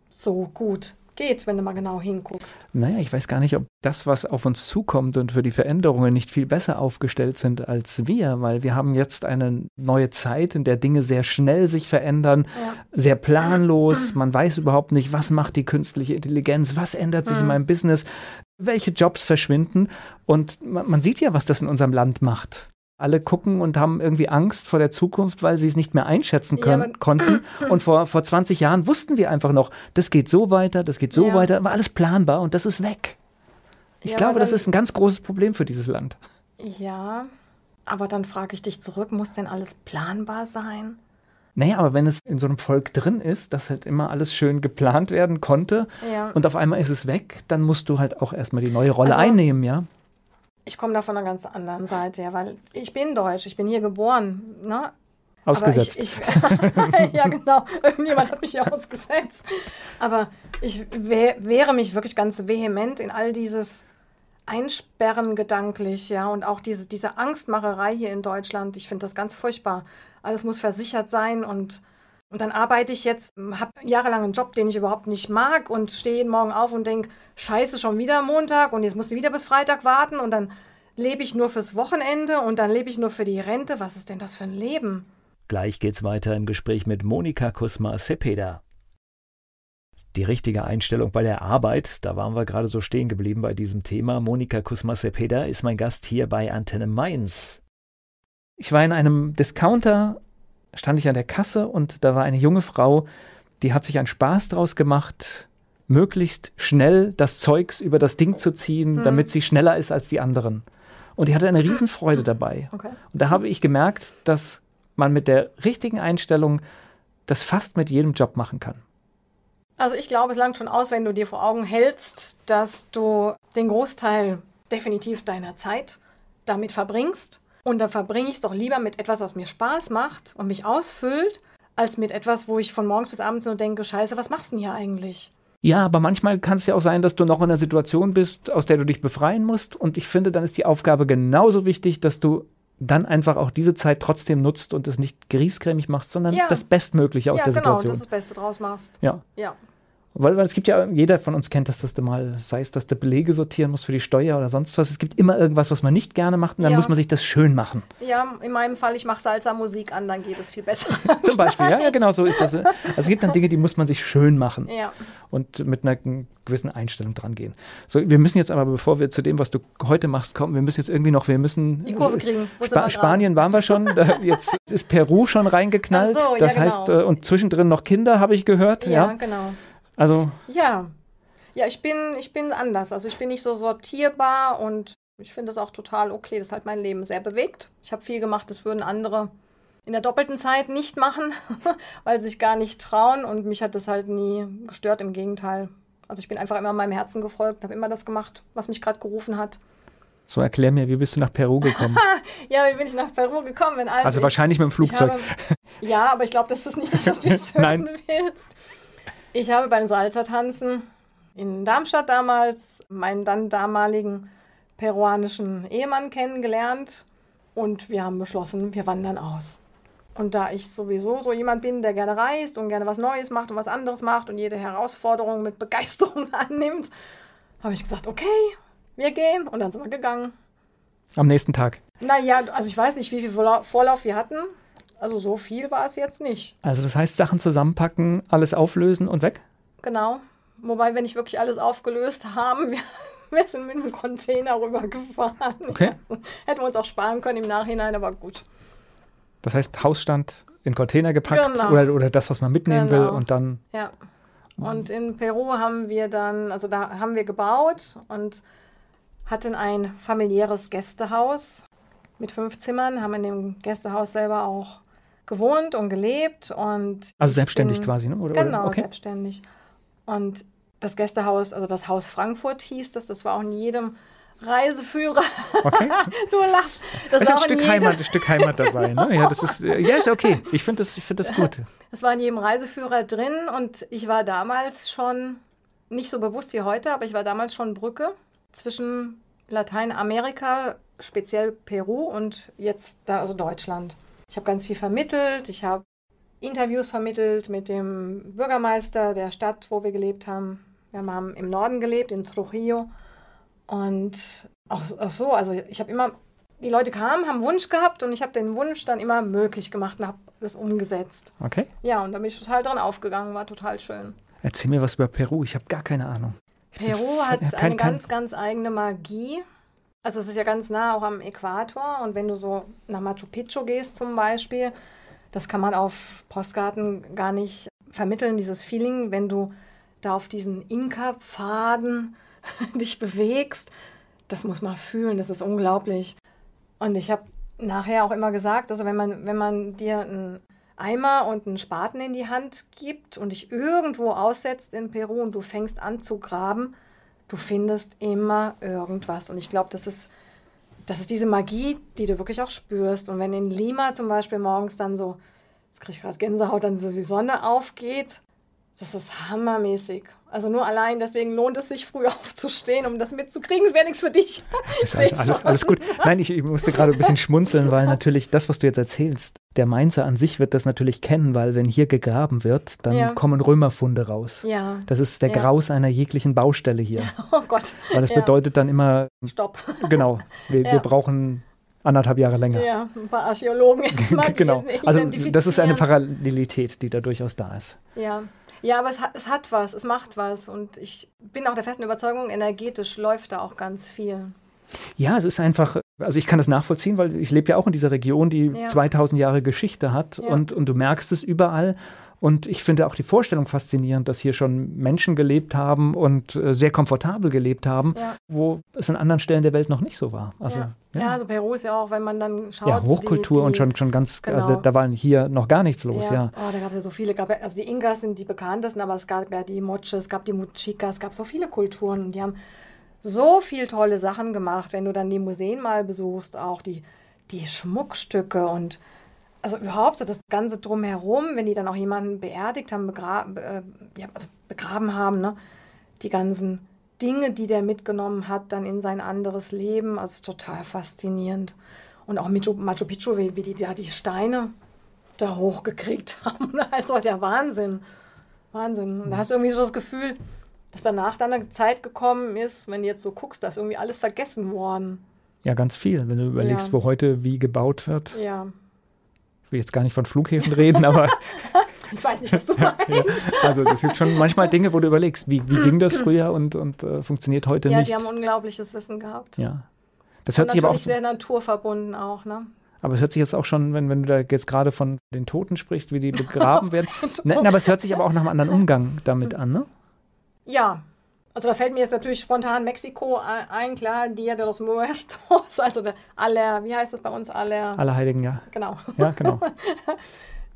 Speaker 3: so gut geht, wenn du mal genau hinguckst.
Speaker 2: Naja, ich weiß gar nicht, ob das, was auf uns zukommt und für die Veränderungen nicht viel besser aufgestellt sind als wir, weil wir haben jetzt eine neue Zeit, in der Dinge sehr schnell sich verändern, ja. sehr planlos. Man weiß überhaupt nicht, was macht die künstliche Intelligenz, was ändert sich mhm. in meinem Business, welche Jobs verschwinden. Und man, man sieht ja, was das in unserem Land macht alle gucken und haben irgendwie Angst vor der Zukunft, weil sie es nicht mehr einschätzen können, ja, konnten. Und vor, vor 20 Jahren wussten wir einfach noch, das geht so weiter, das geht so ja. weiter, war alles planbar und das ist weg. Ich ja, glaube, das ist ein ganz großes Problem für dieses Land.
Speaker 3: Ja, aber dann frage ich dich zurück, muss denn alles planbar sein?
Speaker 2: Naja, aber wenn es in so einem Volk drin ist, dass halt immer alles schön geplant werden konnte ja. und auf einmal ist es weg, dann musst du halt auch erstmal die neue Rolle also, einnehmen, ja?
Speaker 3: Ich komme da von einer ganz anderen Seite her, weil ich bin deutsch, ich bin hier geboren. Ne?
Speaker 2: Ausgesetzt.
Speaker 3: Ich, ich, ja, genau. Irgendjemand hat mich hier ausgesetzt. Aber ich wehre mich wirklich ganz vehement in all dieses Einsperren gedanklich, ja, und auch diese, diese Angstmacherei hier in Deutschland. Ich finde das ganz furchtbar. Alles muss versichert sein und und dann arbeite ich jetzt, habe jahrelang einen Job, den ich überhaupt nicht mag und stehe jeden Morgen auf und denke, scheiße, schon wieder Montag und jetzt musst du wieder bis Freitag warten und dann lebe ich nur fürs Wochenende und dann lebe ich nur für die Rente. Was ist denn das für ein Leben?
Speaker 4: Gleich geht's weiter im Gespräch mit Monika Kusma-Sepeda. Die richtige Einstellung bei der Arbeit, da waren wir gerade so stehen geblieben bei diesem Thema. Monika Kusma-Sepeda ist mein Gast hier bei Antenne Mainz.
Speaker 2: Ich war in einem Discounter stand ich an der Kasse und da war eine junge Frau, die hat sich einen Spaß draus gemacht, möglichst schnell das Zeugs über das Ding zu ziehen, mhm. damit sie schneller ist als die anderen. Und die hatte eine Riesenfreude dabei. Okay. Und da habe ich gemerkt, dass man mit der richtigen Einstellung das fast mit jedem Job machen kann.
Speaker 3: Also ich glaube, es langt schon aus, wenn du dir vor Augen hältst, dass du den Großteil definitiv deiner Zeit damit verbringst und dann verbringe ich es doch lieber mit etwas, was mir Spaß macht und mich ausfüllt, als mit etwas, wo ich von morgens bis abends nur denke, scheiße, was machst du denn hier eigentlich?
Speaker 2: Ja, aber manchmal kann es ja auch sein, dass du noch in einer Situation bist, aus der du dich befreien musst. Und ich finde, dann ist die Aufgabe genauso wichtig, dass du dann einfach auch diese Zeit trotzdem nutzt und es nicht griesgrämig machst, sondern ja. das Bestmögliche aus ja, der genau, Situation. Ja, genau,
Speaker 3: dass du das Beste draus machst.
Speaker 2: Ja.
Speaker 3: Ja.
Speaker 2: Weil, weil es gibt ja, jeder von uns kennt das, dass du mal, sei es, dass du Belege sortieren musst für die Steuer oder sonst was. Es gibt immer irgendwas, was man nicht gerne macht und dann ja. muss man sich das schön machen.
Speaker 3: Ja, in meinem Fall, ich mache Salsa Musik an, dann geht es viel besser.
Speaker 2: Zum Beispiel, ja, ja, genau so ist das. Also es gibt dann Dinge, die muss man sich schön machen.
Speaker 3: Ja.
Speaker 2: Und mit einer gewissen Einstellung dran gehen. So, wir müssen jetzt aber, bevor wir zu dem, was du heute machst, kommen, wir müssen jetzt irgendwie noch, wir müssen.
Speaker 3: Die Kurve kriegen.
Speaker 2: Spa Spanien waren wir schon, da, jetzt ist Peru schon reingeknallt. So, das ja, genau. heißt, äh, und zwischendrin noch Kinder, habe ich gehört. Ja,
Speaker 3: genau.
Speaker 2: Also.
Speaker 3: Ja. Ja, ich bin, ich bin anders. Also ich bin nicht so sortierbar und ich finde das auch total okay. Das hat mein Leben sehr bewegt. Ich habe viel gemacht, das würden andere in der doppelten Zeit nicht machen, weil sie sich gar nicht trauen. Und mich hat das halt nie gestört, im Gegenteil. Also ich bin einfach immer meinem Herzen gefolgt, habe immer das gemacht, was mich gerade gerufen hat.
Speaker 2: So, erklär mir, wie bist du nach Peru gekommen?
Speaker 3: ja, wie bin ich nach Peru gekommen?
Speaker 2: Also, also wahrscheinlich mit dem Flugzeug.
Speaker 3: Habe, ja, aber ich glaube, das ist nicht das, was du jetzt hören willst. Ich habe beim Salzertanzen in Darmstadt damals meinen dann damaligen peruanischen Ehemann kennengelernt und wir haben beschlossen, wir wandern aus. Und da ich sowieso so jemand bin, der gerne reist und gerne was Neues macht und was anderes macht und jede Herausforderung mit Begeisterung annimmt, habe ich gesagt, okay, wir gehen. Und dann sind wir gegangen.
Speaker 2: Am nächsten Tag?
Speaker 3: Naja, also ich weiß nicht, wie viel Vorlauf wir hatten. Also so viel war es jetzt nicht.
Speaker 2: Also das heißt, Sachen zusammenpacken, alles auflösen und weg?
Speaker 3: Genau. Wobei wir nicht wirklich alles aufgelöst haben. Wir, wir sind mit einem Container rübergefahren.
Speaker 2: Okay.
Speaker 3: Hätten wir uns auch sparen können im Nachhinein, aber gut.
Speaker 2: Das heißt, Hausstand in Container gepackt genau. oder, oder das, was man mitnehmen genau. will und dann.
Speaker 3: Ja. Und in Peru haben wir dann, also da haben wir gebaut und hatten ein familiäres Gästehaus mit fünf Zimmern, haben in dem Gästehaus selber auch gewohnt und gelebt und
Speaker 2: also selbstständig bin, quasi, ne?
Speaker 3: Oder, genau, okay. selbstständig. Und das Gästehaus, also das Haus Frankfurt hieß das, das war auch in jedem Reiseführer. Okay. du lachst.
Speaker 2: Das ist ein Stück Heimat, ein Stück Heimat dabei. Ne? Ja, das ist, ja, ist okay. Ich finde das, find das gut.
Speaker 3: Das war in jedem Reiseführer drin und ich war damals schon, nicht so bewusst wie heute, aber ich war damals schon Brücke zwischen Lateinamerika, speziell Peru und jetzt da, also Deutschland. Ich habe ganz viel vermittelt, ich habe Interviews vermittelt mit dem Bürgermeister der Stadt, wo wir gelebt haben. Wir haben im Norden gelebt, in Trujillo. Und auch, auch so, also ich habe immer, die Leute kamen, haben Wunsch gehabt und ich habe den Wunsch dann immer möglich gemacht und habe das umgesetzt.
Speaker 2: Okay.
Speaker 3: Ja, und da bin ich total dran aufgegangen, war total schön.
Speaker 2: Erzähl mir was über Peru, ich habe gar keine Ahnung.
Speaker 3: Peru hat kein, eine ganz, ganz eigene Magie. Also es ist ja ganz nah auch am Äquator und wenn du so nach Machu Picchu gehst zum Beispiel, das kann man auf Postkarten gar nicht vermitteln, dieses Feeling, wenn du da auf diesen Inka-Pfaden dich bewegst, das muss man fühlen, das ist unglaublich. Und ich habe nachher auch immer gesagt, also wenn man, wenn man dir einen Eimer und einen Spaten in die Hand gibt und dich irgendwo aussetzt in Peru und du fängst an zu graben, du findest immer irgendwas. Und ich glaube, das ist, das ist diese Magie, die du wirklich auch spürst. Und wenn in Lima zum Beispiel morgens dann so, jetzt kriege ich gerade Gänsehaut, dann so die Sonne aufgeht, das ist hammermäßig. Also nur allein deswegen lohnt es sich, früh aufzustehen, um das mitzukriegen. Es wäre nichts für dich.
Speaker 2: Ist alles, alles, alles, gut. Nein, ich, ich, musste gerade ein bisschen schmunzeln, weil natürlich das, was du jetzt erzählst, der Mainzer an sich wird das natürlich kennen, weil wenn hier gegraben wird, dann ja. kommen Römerfunde raus.
Speaker 3: Ja.
Speaker 2: Das ist der ja. Graus einer jeglichen Baustelle hier. Ja.
Speaker 3: Oh Gott.
Speaker 2: Weil das bedeutet dann immer.
Speaker 3: Stopp.
Speaker 2: Genau. Wir, wir brauchen anderthalb Jahre länger.
Speaker 3: Ja, ein paar Archäologen jetzt mal.
Speaker 2: genau. Also das ist eine Parallelität, die da durchaus da ist.
Speaker 3: Ja. Ja, aber es hat, es hat was, es macht was. Und ich bin auch der festen Überzeugung, energetisch läuft da auch ganz viel.
Speaker 2: Ja, es ist einfach, also ich kann das nachvollziehen, weil ich lebe ja auch in dieser Region, die ja. 2000 Jahre Geschichte hat ja. und, und du merkst es überall. Und ich finde auch die Vorstellung faszinierend, dass hier schon Menschen gelebt haben und äh, sehr komfortabel gelebt haben, ja. wo es an anderen Stellen der Welt noch nicht so war.
Speaker 3: Also, ja. ja. ja also Peru ist ja auch, wenn man dann schaut.
Speaker 2: Ja, Hochkultur die, die, und schon, schon ganz, genau. also da, da war hier noch gar nichts los, ja.
Speaker 3: Oh, da gab es ja so viele, gab, also die Ingas sind die bekanntesten, aber es gab ja die Moche, es gab die Muchika, es gab so viele Kulturen und die haben so viel tolle Sachen gemacht, wenn du dann die Museen mal besuchst, auch die, die Schmuckstücke und also überhaupt so das Ganze drumherum, wenn die dann auch jemanden beerdigt haben, begra äh, ja, also begraben haben, ne? die ganzen Dinge, die der mitgenommen hat, dann in sein anderes Leben, also total faszinierend. Und auch Machu, Machu Picchu, wie, wie die da die Steine da hochgekriegt haben, also was ja Wahnsinn. Wahnsinn. Und da hast du irgendwie so das Gefühl, dass danach dann eine Zeit gekommen ist, wenn du jetzt so guckst, da ist irgendwie alles vergessen worden.
Speaker 2: Ja, ganz viel, wenn du überlegst, ja. wo heute wie gebaut wird.
Speaker 3: Ja.
Speaker 2: Ich will jetzt gar nicht von Flughäfen reden, aber.
Speaker 3: ich weiß nicht, was du meinst. ja,
Speaker 2: also, das sind schon manchmal Dinge, wo du überlegst, wie, wie ging das früher und, und äh, funktioniert heute
Speaker 3: ja,
Speaker 2: nicht.
Speaker 3: Ja, die haben unglaubliches Wissen gehabt.
Speaker 2: Ja. Das hört und sich aber auch.
Speaker 3: sehr naturverbunden auch, ne?
Speaker 2: Aber es hört sich jetzt auch schon, wenn, wenn du da jetzt gerade von den Toten sprichst, wie die begraben werden. ne, aber es hört sich aber auch nach einem anderen Umgang damit an, ne?
Speaker 3: Ja, also da fällt mir jetzt natürlich spontan Mexiko ein, klar, Dia de los Muertos, also der aller, wie heißt das bei uns, aller...
Speaker 2: Allerheiligen, ja.
Speaker 3: Genau.
Speaker 2: Ja, genau.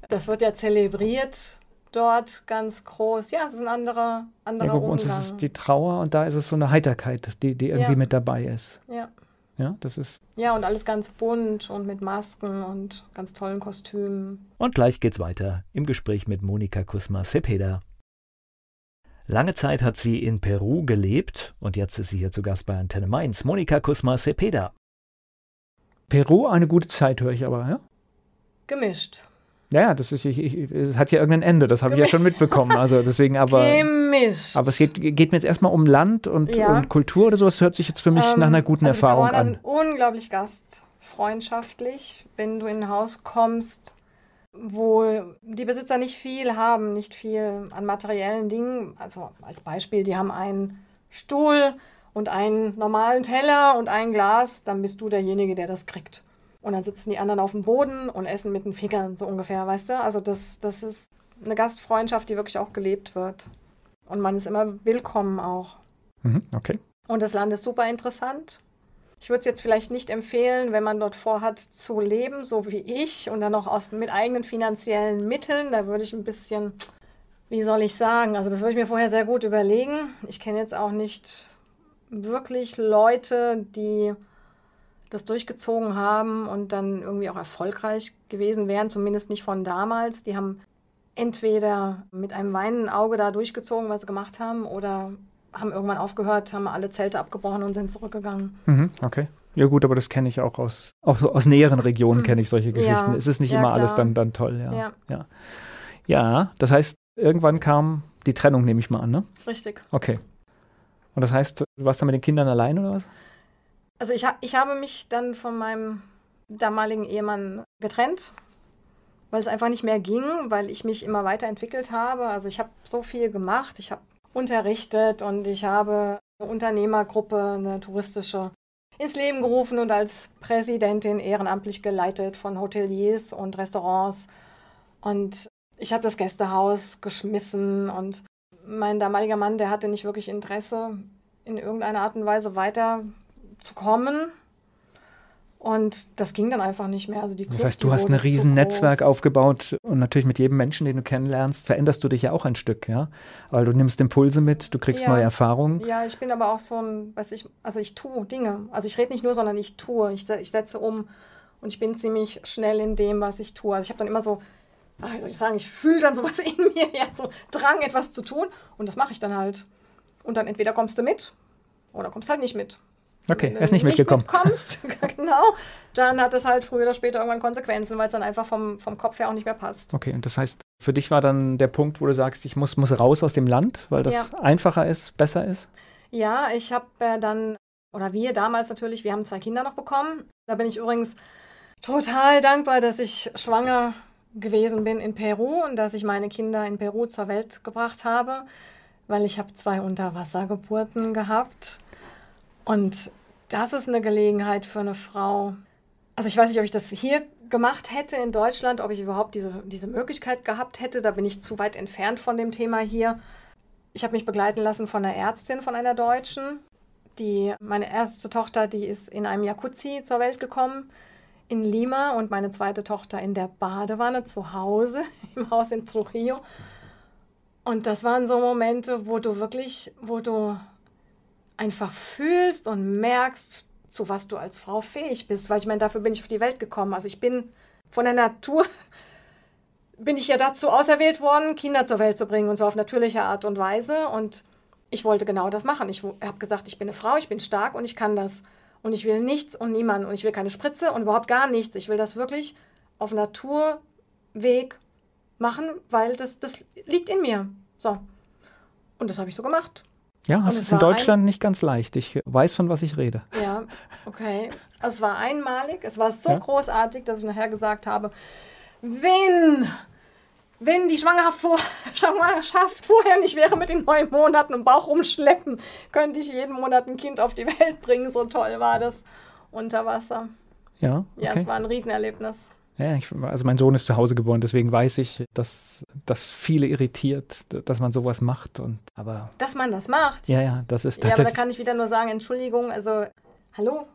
Speaker 3: Das wird ja zelebriert dort ganz groß. Ja, es ist ein anderer, anderer ja,
Speaker 2: Bei uns ist es die Trauer und da ist es so eine Heiterkeit, die, die irgendwie ja. mit dabei ist.
Speaker 3: Ja.
Speaker 2: Ja, das ist.
Speaker 3: Ja, und alles ganz bunt und mit Masken und ganz tollen Kostümen.
Speaker 4: Und gleich geht's weiter im Gespräch mit Monika Kusma Cepeda. Lange Zeit hat sie in Peru gelebt und jetzt ist sie hier zu Gast bei Antenne Mainz. Monika Kusma Cepeda.
Speaker 2: Peru eine gute Zeit, höre ich aber, ja?
Speaker 3: Gemischt.
Speaker 2: Ja, das ist, ich, ich, es hat ja irgendein Ende, das habe ich ja schon mitbekommen. Also deswegen aber.
Speaker 3: Gemischt.
Speaker 2: Aber es geht, geht mir jetzt erstmal um Land und, ja. und Kultur oder so. Das hört sich jetzt für mich ähm, nach einer guten
Speaker 3: also
Speaker 2: Erfahrung
Speaker 3: die
Speaker 2: an.
Speaker 3: sind unglaublich gastfreundschaftlich. Wenn du in ein Haus kommst, wo die Besitzer nicht viel haben, nicht viel an materiellen Dingen. Also als Beispiel, die haben einen Stuhl und einen normalen Teller und ein Glas, dann bist du derjenige, der das kriegt. Und dann sitzen die anderen auf dem Boden und essen mit den Fingern, so ungefähr, weißt du? Also das, das ist eine Gastfreundschaft, die wirklich auch gelebt wird. Und man ist immer willkommen auch.
Speaker 2: Mhm, okay.
Speaker 3: Und das Land ist super interessant. Ich würde es jetzt vielleicht nicht empfehlen, wenn man dort vorhat zu leben, so wie ich, und dann noch aus, mit eigenen finanziellen Mitteln. Da würde ich ein bisschen, wie soll ich sagen, also das würde ich mir vorher sehr gut überlegen. Ich kenne jetzt auch nicht wirklich Leute, die das durchgezogen haben und dann irgendwie auch erfolgreich gewesen wären, zumindest nicht von damals. Die haben entweder mit einem weinenden Auge da durchgezogen, was sie gemacht haben, oder haben irgendwann aufgehört, haben alle Zelte abgebrochen und sind zurückgegangen.
Speaker 2: Mhm, okay. Ja gut, aber das kenne ich auch aus, auch aus näheren Regionen mhm. kenne ich solche Geschichten. Ja, es ist nicht ja, immer klar. alles dann, dann toll, ja. ja. ja. Ja, das heißt, irgendwann kam die Trennung, nehme ich mal an, ne?
Speaker 3: Richtig.
Speaker 2: Okay. Und das heißt, du warst dann mit den Kindern allein oder was?
Speaker 3: Also ich, ha ich habe mich dann von meinem damaligen Ehemann getrennt, weil es einfach nicht mehr ging, weil ich mich immer weiterentwickelt habe. Also ich habe so viel gemacht. Ich habe unterrichtet und ich habe eine Unternehmergruppe, eine touristische, ins Leben gerufen und als Präsidentin ehrenamtlich geleitet von Hoteliers und Restaurants. Und ich habe das Gästehaus geschmissen und mein damaliger Mann, der hatte nicht wirklich Interesse, in irgendeiner Art und Weise weiter zu kommen. Und das ging dann einfach nicht mehr. Also die
Speaker 2: Kluft, das heißt, du hast ein riesen Netzwerk aufgebaut und natürlich mit jedem Menschen, den du kennenlernst, veränderst du dich ja auch ein Stück, ja. Weil du nimmst Impulse mit, du kriegst
Speaker 3: ja.
Speaker 2: neue Erfahrungen.
Speaker 3: Ja, ich bin aber auch so ein, weiß ich, also ich tue Dinge. Also ich rede nicht nur, sondern ich tue. Ich, ich setze um und ich bin ziemlich schnell in dem, was ich tue. Also ich habe dann immer so, wie soll ich sagen, ich fühle dann sowas in mir, ja, so Drang, etwas zu tun und das mache ich dann halt. Und dann entweder kommst du mit oder kommst halt nicht mit.
Speaker 2: Okay, er ist nicht mitgekommen.
Speaker 3: Wenn du nicht mitkommst, genau, dann hat es halt früher oder später irgendwann Konsequenzen, weil es dann einfach vom, vom Kopf her auch nicht mehr passt.
Speaker 2: Okay, und das heißt, für dich war dann der Punkt, wo du sagst, ich muss, muss raus aus dem Land, weil das ja. einfacher ist, besser ist?
Speaker 3: Ja, ich habe äh, dann, oder wir damals natürlich, wir haben zwei Kinder noch bekommen. Da bin ich übrigens total dankbar, dass ich schwanger gewesen bin in Peru und dass ich meine Kinder in Peru zur Welt gebracht habe, weil ich habe zwei Unterwassergeburten gehabt. Und das ist eine Gelegenheit für eine Frau. Also ich weiß nicht, ob ich das hier gemacht hätte in Deutschland, ob ich überhaupt diese, diese Möglichkeit gehabt hätte. Da bin ich zu weit entfernt von dem Thema hier. Ich habe mich begleiten lassen von einer Ärztin, von einer Deutschen. Die, meine erste Tochter, die ist in einem Jacuzzi zur Welt gekommen in Lima und meine zweite Tochter in der Badewanne zu Hause im Haus in Trujillo. Und das waren so Momente, wo du wirklich, wo du einfach fühlst und merkst, zu was du als Frau fähig bist. Weil ich meine, dafür bin ich auf die Welt gekommen. Also ich bin von der Natur, bin ich ja dazu auserwählt worden, Kinder zur Welt zu bringen und zwar auf natürliche Art und Weise. Und ich wollte genau das machen. Ich habe gesagt, ich bin eine Frau, ich bin stark und ich kann das. Und ich will nichts und niemanden. Und ich will keine Spritze und überhaupt gar nichts. Ich will das wirklich auf Naturweg machen, weil das, das liegt in mir. So. Und das habe ich so gemacht.
Speaker 2: Ja, es ist in Deutschland nicht ganz leicht. Ich weiß, von was ich rede.
Speaker 3: Ja, okay. Es war einmalig. Es war so ja. großartig, dass ich nachher gesagt habe, wenn, wenn die Schwangerschaft, vor, Schwangerschaft vorher nicht wäre mit den neun Monaten im Bauch rumschleppen, könnte ich jeden Monat ein Kind auf die Welt bringen. So toll war das unter Wasser.
Speaker 2: Ja, okay.
Speaker 3: Ja, es war ein Riesenerlebnis.
Speaker 2: Ja, ich, also mein Sohn ist zu Hause geboren, deswegen weiß ich, dass das viele irritiert, dass man sowas macht. Und, aber
Speaker 3: dass man das macht?
Speaker 2: Ja, ja, das ist
Speaker 3: tatsächlich. Ja, aber da kann ich wieder nur sagen, Entschuldigung, also hallo,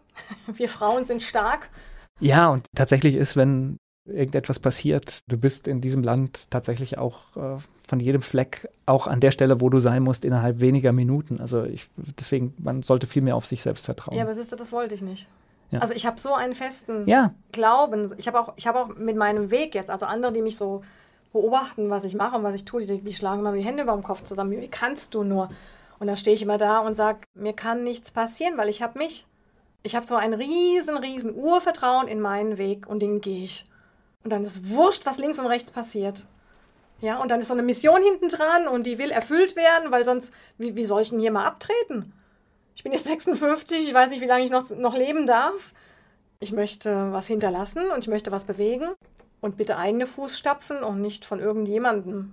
Speaker 3: wir Frauen sind stark.
Speaker 2: Ja, und tatsächlich ist, wenn irgendetwas passiert, du bist in diesem Land tatsächlich auch äh, von jedem Fleck auch an der Stelle, wo du sein musst, innerhalb weniger Minuten. Also ich, deswegen, man sollte viel mehr auf sich selbst vertrauen.
Speaker 3: Ja, aber siehst du, das wollte ich nicht. Ja. Also ich habe so einen festen
Speaker 2: ja.
Speaker 3: Glauben. Ich habe auch, hab auch mit meinem Weg jetzt, also andere, die mich so beobachten, was ich mache und was ich tue, die, die schlagen immer die Hände über dem Kopf zusammen. Wie kannst du nur? Und da stehe ich immer da und sage, mir kann nichts passieren, weil ich habe mich. Ich habe so ein riesen, riesen Urvertrauen in meinen Weg und den gehe ich. Und dann ist wurscht, was links und rechts passiert. Ja, und dann ist so eine Mission hinten dran und die will erfüllt werden, weil sonst, wie, wie soll ich denn hier mal abtreten? Ich bin jetzt 56, ich weiß nicht, wie lange ich noch, noch leben darf. Ich möchte was hinterlassen und ich möchte was bewegen. Und bitte eigene Fußstapfen und nicht von irgendjemandem.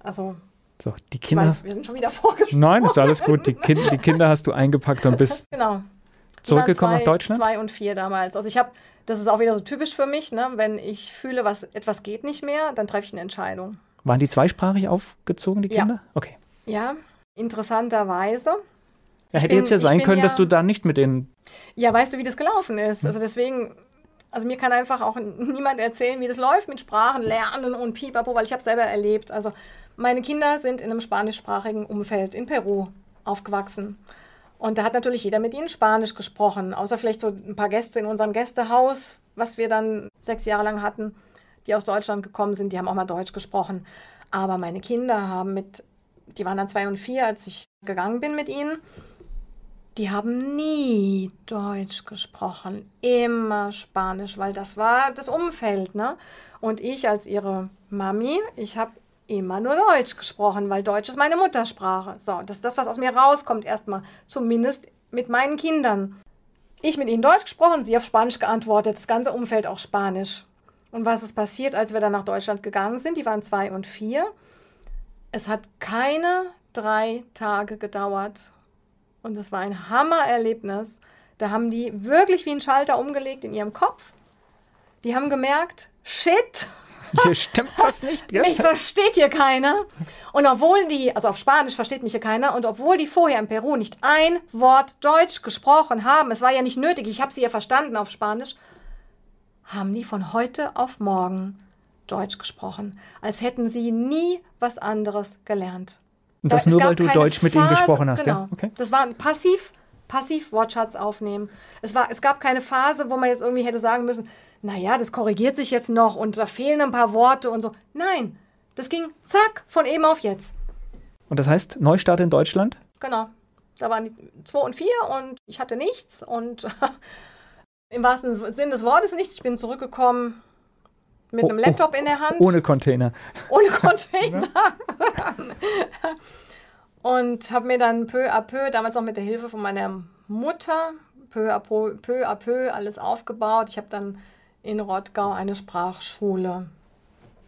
Speaker 3: Also.
Speaker 2: So, die Kinder.
Speaker 3: Ich weiß, wir sind schon wieder vorgesprochen.
Speaker 2: Nein, ist alles gut. Die, kind, die Kinder hast du eingepackt und bist
Speaker 3: genau.
Speaker 2: zurückgekommen zwei, nach Deutschland?
Speaker 3: Zwei und vier damals. Also ich habe, das ist auch wieder so typisch für mich, ne? wenn ich fühle, was etwas geht nicht mehr, dann treffe ich eine Entscheidung.
Speaker 2: Waren die zweisprachig aufgezogen, die Kinder?
Speaker 3: Ja.
Speaker 2: Okay.
Speaker 3: Ja, interessanterweise
Speaker 2: ja, hätte bin, jetzt ja sein können, ja, dass du da nicht mit denen.
Speaker 3: Ja, weißt du, wie das gelaufen ist? Also deswegen, also mir kann einfach auch niemand erzählen, wie das läuft mit Sprachen lernen und pipapo, weil ich habe selber erlebt. Also meine Kinder sind in einem spanischsprachigen Umfeld in Peru aufgewachsen. Und da hat natürlich jeder mit ihnen Spanisch gesprochen, außer vielleicht so ein paar Gäste in unserem Gästehaus, was wir dann sechs Jahre lang hatten, die aus Deutschland gekommen sind, die haben auch mal Deutsch gesprochen. Aber meine Kinder haben mit, die waren dann zwei und vier, als ich gegangen bin mit ihnen die haben nie Deutsch gesprochen, immer Spanisch, weil das war das Umfeld, ne? Und ich als ihre Mami, ich habe immer nur Deutsch gesprochen, weil Deutsch ist meine Muttersprache. So, das ist das, was aus mir rauskommt erstmal, zumindest mit meinen Kindern. Ich mit ihnen Deutsch gesprochen, sie auf Spanisch geantwortet, das ganze Umfeld auch Spanisch. Und was ist passiert, als wir dann nach Deutschland gegangen sind? Die waren zwei und vier. Es hat keine drei Tage gedauert und es war ein Hammererlebnis. Da haben die wirklich wie ein Schalter umgelegt in ihrem Kopf. Die haben gemerkt, shit,
Speaker 2: hier stimmt was nicht,
Speaker 3: gell? Mich versteht hier keiner. Und obwohl die, also auf Spanisch versteht mich hier keiner, und obwohl die vorher in Peru nicht ein Wort Deutsch gesprochen haben, es war ja nicht nötig, ich habe sie ja verstanden auf Spanisch, haben die von heute auf morgen Deutsch gesprochen, als hätten sie nie was anderes gelernt.
Speaker 2: Und das da, nur, weil du Deutsch mit ihnen gesprochen hast,
Speaker 3: genau.
Speaker 2: ja? Okay.
Speaker 3: Das war ein passiv, passiv Wortschatz aufnehmen. Es, war, es gab keine Phase, wo man jetzt irgendwie hätte sagen müssen, naja, das korrigiert sich jetzt noch und da fehlen ein paar Worte und so. Nein, das ging zack, von eben auf jetzt.
Speaker 2: Und das heißt Neustart in Deutschland?
Speaker 3: Genau. Da waren die zwei und vier und ich hatte nichts und im wahrsten Sinne des Wortes nichts. Ich bin zurückgekommen mit oh, einem Laptop oh, in der Hand.
Speaker 2: Ohne Container.
Speaker 3: Ohne Container. und habe mir dann peu à peu, damals noch mit der Hilfe von meiner Mutter, peu à peu, peu, à peu alles aufgebaut. Ich habe dann in Rottgau eine Sprachschule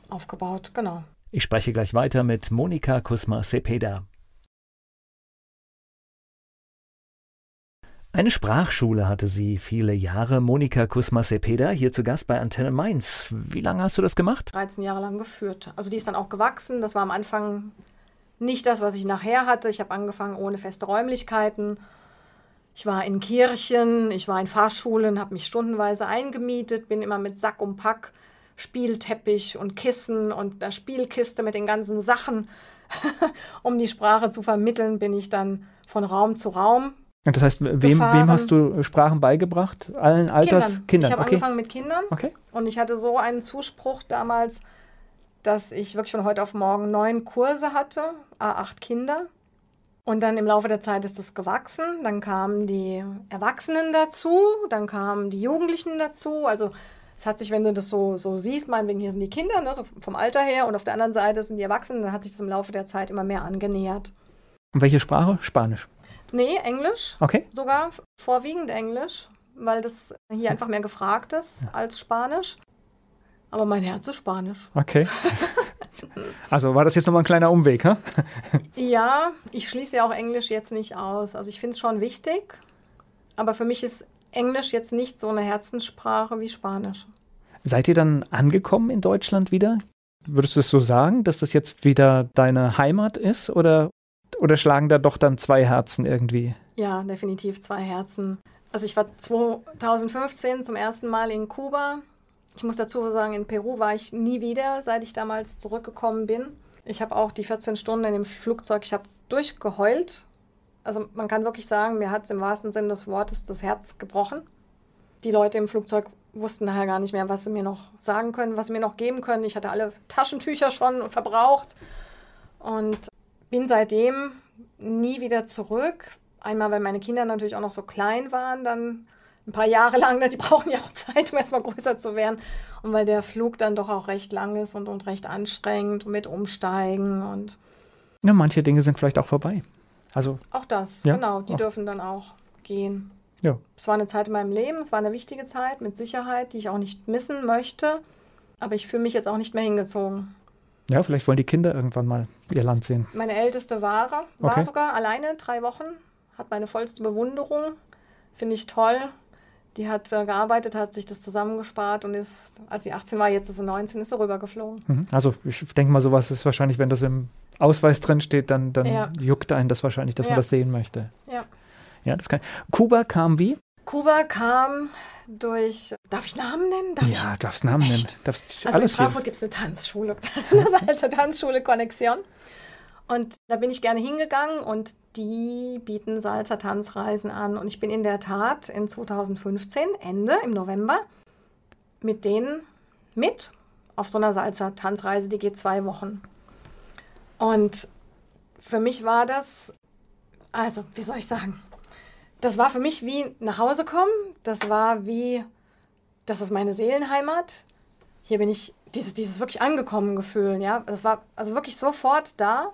Speaker 3: aufgebaut, genau.
Speaker 4: Ich spreche gleich weiter mit Monika Kusma-Sepeda. Eine Sprachschule hatte sie viele Jahre. Monika Kusma-Sepeda, hier zu Gast bei Antenne Mainz. Wie lange hast du das gemacht?
Speaker 3: 13 Jahre lang geführt. Also die ist dann auch gewachsen. Das war am Anfang nicht das, was ich nachher hatte. Ich habe angefangen ohne feste Räumlichkeiten. Ich war in Kirchen, ich war in Fahrschulen, habe mich stundenweise eingemietet, bin immer mit Sack und Pack, Spielteppich und Kissen und der Spielkiste mit den ganzen Sachen. um die Sprache zu vermitteln, bin ich dann von Raum zu Raum
Speaker 2: das heißt, wem, wem, hast du Sprachen beigebracht? Allen Alters?
Speaker 3: Kindern. Kindern. Ich habe okay. angefangen mit Kindern. Okay. Und ich hatte so einen Zuspruch damals, dass ich wirklich von heute auf morgen neun Kurse hatte, A8 Kinder. Und dann im Laufe der Zeit ist es gewachsen. Dann kamen die Erwachsenen dazu, dann kamen die Jugendlichen dazu. Also Es hat sich, wenn du das so, so siehst, meinetwegen hier sind die Kinder, ne, so vom Alter her, und auf der anderen Seite sind die Erwachsenen, dann hat sich das im Laufe der Zeit immer mehr angenähert.
Speaker 2: Und welche Sprache? Spanisch.
Speaker 3: Nee, Englisch.
Speaker 2: Okay.
Speaker 3: Sogar vorwiegend Englisch, weil das hier einfach mehr gefragt ist als Spanisch. Aber mein Herz ist Spanisch.
Speaker 2: Okay. Also war das jetzt nochmal ein kleiner Umweg, hä?
Speaker 3: Ja, ich schließe ja auch Englisch jetzt nicht aus. Also ich finde es schon wichtig, aber für mich ist Englisch jetzt nicht so eine Herzenssprache wie Spanisch.
Speaker 2: Seid ihr dann angekommen in Deutschland wieder? Würdest du es so sagen, dass das jetzt wieder deine Heimat ist oder, oder schlagen da doch dann zwei Herzen irgendwie?
Speaker 3: Ja, definitiv zwei Herzen. Also ich war 2015 zum ersten Mal in Kuba. Ich muss dazu sagen, in Peru war ich nie wieder, seit ich damals zurückgekommen bin. Ich habe auch die 14 Stunden in dem Flugzeug, ich habe durchgeheult. Also man kann wirklich sagen, mir hat es im wahrsten Sinne des Wortes das Herz gebrochen. Die Leute im Flugzeug wussten nachher gar nicht mehr, was sie mir noch sagen können, was sie mir noch geben können. Ich hatte alle Taschentücher schon verbraucht und bin seitdem nie wieder zurück. Einmal, weil meine Kinder natürlich auch noch so klein waren, dann ein paar Jahre lang, ne, die brauchen ja auch Zeit, um erstmal größer zu werden. Und weil der Flug dann doch auch recht lang ist und, und recht anstrengend mit Umsteigen und.
Speaker 2: Ja, manche Dinge sind vielleicht auch vorbei. Also.
Speaker 3: Auch das, ja? genau, die auch. dürfen dann auch gehen.
Speaker 2: Ja.
Speaker 3: Es war eine Zeit in meinem Leben, es war eine wichtige Zeit mit Sicherheit, die ich auch nicht missen möchte. Aber ich fühle mich jetzt auch nicht mehr hingezogen.
Speaker 2: Ja, vielleicht wollen die Kinder irgendwann mal ihr Land sehen.
Speaker 3: Meine älteste war, war okay. sogar alleine drei Wochen, hat meine vollste Bewunderung. Finde ich toll. Die hat äh, gearbeitet, hat sich das zusammengespart und ist, als sie 18 war, jetzt ist sie 19, ist sie rübergeflogen.
Speaker 2: Mhm. Also ich denke mal, sowas ist wahrscheinlich, wenn das im Ausweis drin steht, dann, dann ja. juckt einen das wahrscheinlich, dass ja. man das sehen möchte.
Speaker 3: Ja.
Speaker 2: Ja, das kann. Kuba kam wie?
Speaker 3: Kuba kam durch. Darf ich Namen nennen? Darf
Speaker 2: ja, ich? darfst Namen
Speaker 3: Echt?
Speaker 2: nennen. Darfst
Speaker 3: also in Frankfurt gibt es eine Tanzschule. das also Tanzschule Connexion. Und da bin ich gerne hingegangen und die bieten Salzer-Tanzreisen an. Und ich bin in der Tat in 2015, Ende im November, mit denen mit auf so einer Salzer-Tanzreise, die geht zwei Wochen. Und für mich war das, also, wie soll ich sagen, das war für mich wie nach Hause kommen. Das war wie, das ist meine Seelenheimat. Hier bin ich, dieses, dieses wirklich angekommen Gefühl, ja. Das war also wirklich sofort da.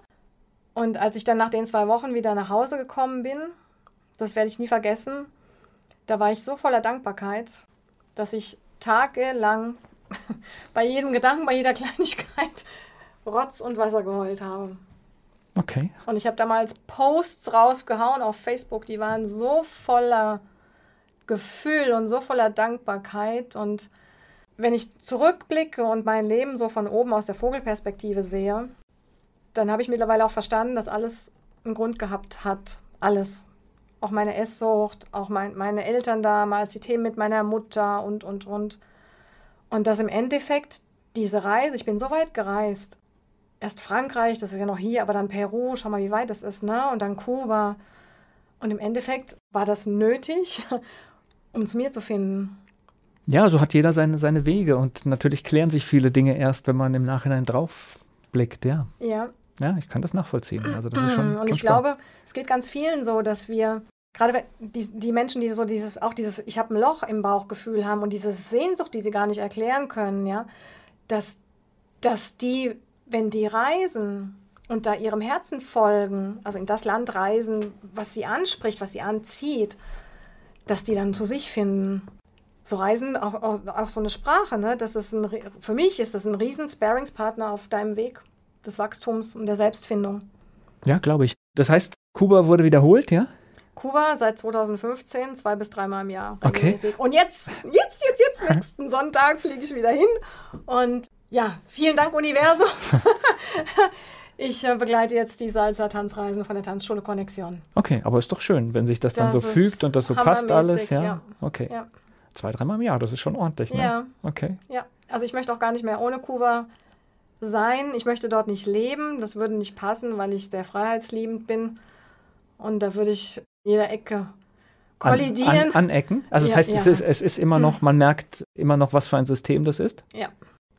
Speaker 3: Und als ich dann nach den zwei Wochen wieder nach Hause gekommen bin, das werde ich nie vergessen, da war ich so voller Dankbarkeit, dass ich tagelang bei jedem Gedanken, bei jeder Kleinigkeit Rotz und Wasser geheult habe.
Speaker 2: Okay.
Speaker 3: Und ich habe damals Posts rausgehauen auf Facebook, die waren so voller Gefühl und so voller Dankbarkeit. Und wenn ich zurückblicke und mein Leben so von oben aus der Vogelperspektive sehe, dann habe ich mittlerweile auch verstanden, dass alles einen Grund gehabt hat. Alles. Auch meine Esssucht, auch mein, meine Eltern damals, die Themen mit meiner Mutter und, und, und. Und dass im Endeffekt diese Reise, ich bin so weit gereist, erst Frankreich, das ist ja noch hier, aber dann Peru, schau mal, wie weit das ist, ne? Und dann Kuba. Und im Endeffekt war das nötig, um zu mir zu finden.
Speaker 2: Ja, so hat jeder seine, seine Wege und natürlich klären sich viele Dinge erst, wenn man im Nachhinein drauf blickt, ja.
Speaker 3: Ja,
Speaker 2: ja, ich kann das nachvollziehen. Also das ist schon.
Speaker 3: Und ich glaube, es geht ganz vielen so, dass wir gerade die, die Menschen, die so dieses, auch dieses, ich habe ein Loch im Bauchgefühl haben und diese Sehnsucht, die sie gar nicht erklären können, ja, dass, dass die, wenn die reisen und da ihrem Herzen folgen, also in das Land reisen, was sie anspricht, was sie anzieht, dass die dann zu sich finden. So Reisen, auch, auch, auch so eine Sprache, ne? Das ist ein, für mich ist das ein riesen Sparingspartner auf deinem Weg des Wachstums und der Selbstfindung.
Speaker 2: Ja, glaube ich. Das heißt, Kuba wurde wiederholt, ja?
Speaker 3: Kuba seit 2015 zwei bis dreimal im Jahr.
Speaker 2: Okay.
Speaker 3: Und jetzt, jetzt, jetzt, jetzt, nächsten Sonntag fliege ich wieder hin. Und ja, vielen Dank, Universum. ich äh, begleite jetzt die Salsa-Tanzreisen von der Tanzschule Connexion.
Speaker 2: Okay, aber ist doch schön, wenn sich das, das dann so fügt und das so passt alles. Ja, ja. okay. Ja. Zwei, dreimal im Jahr, das ist schon ordentlich. Ne?
Speaker 3: Ja.
Speaker 2: Okay.
Speaker 3: Ja, also ich möchte auch gar nicht mehr ohne Kuba sein. Ich möchte dort nicht leben. Das würde nicht passen, weil ich sehr freiheitsliebend bin. Und da würde ich jeder Ecke kollidieren.
Speaker 2: An, an, anecken? Also das ja, heißt, es, ist, es ist immer noch, man merkt immer noch, was für ein System das ist?
Speaker 3: Ja.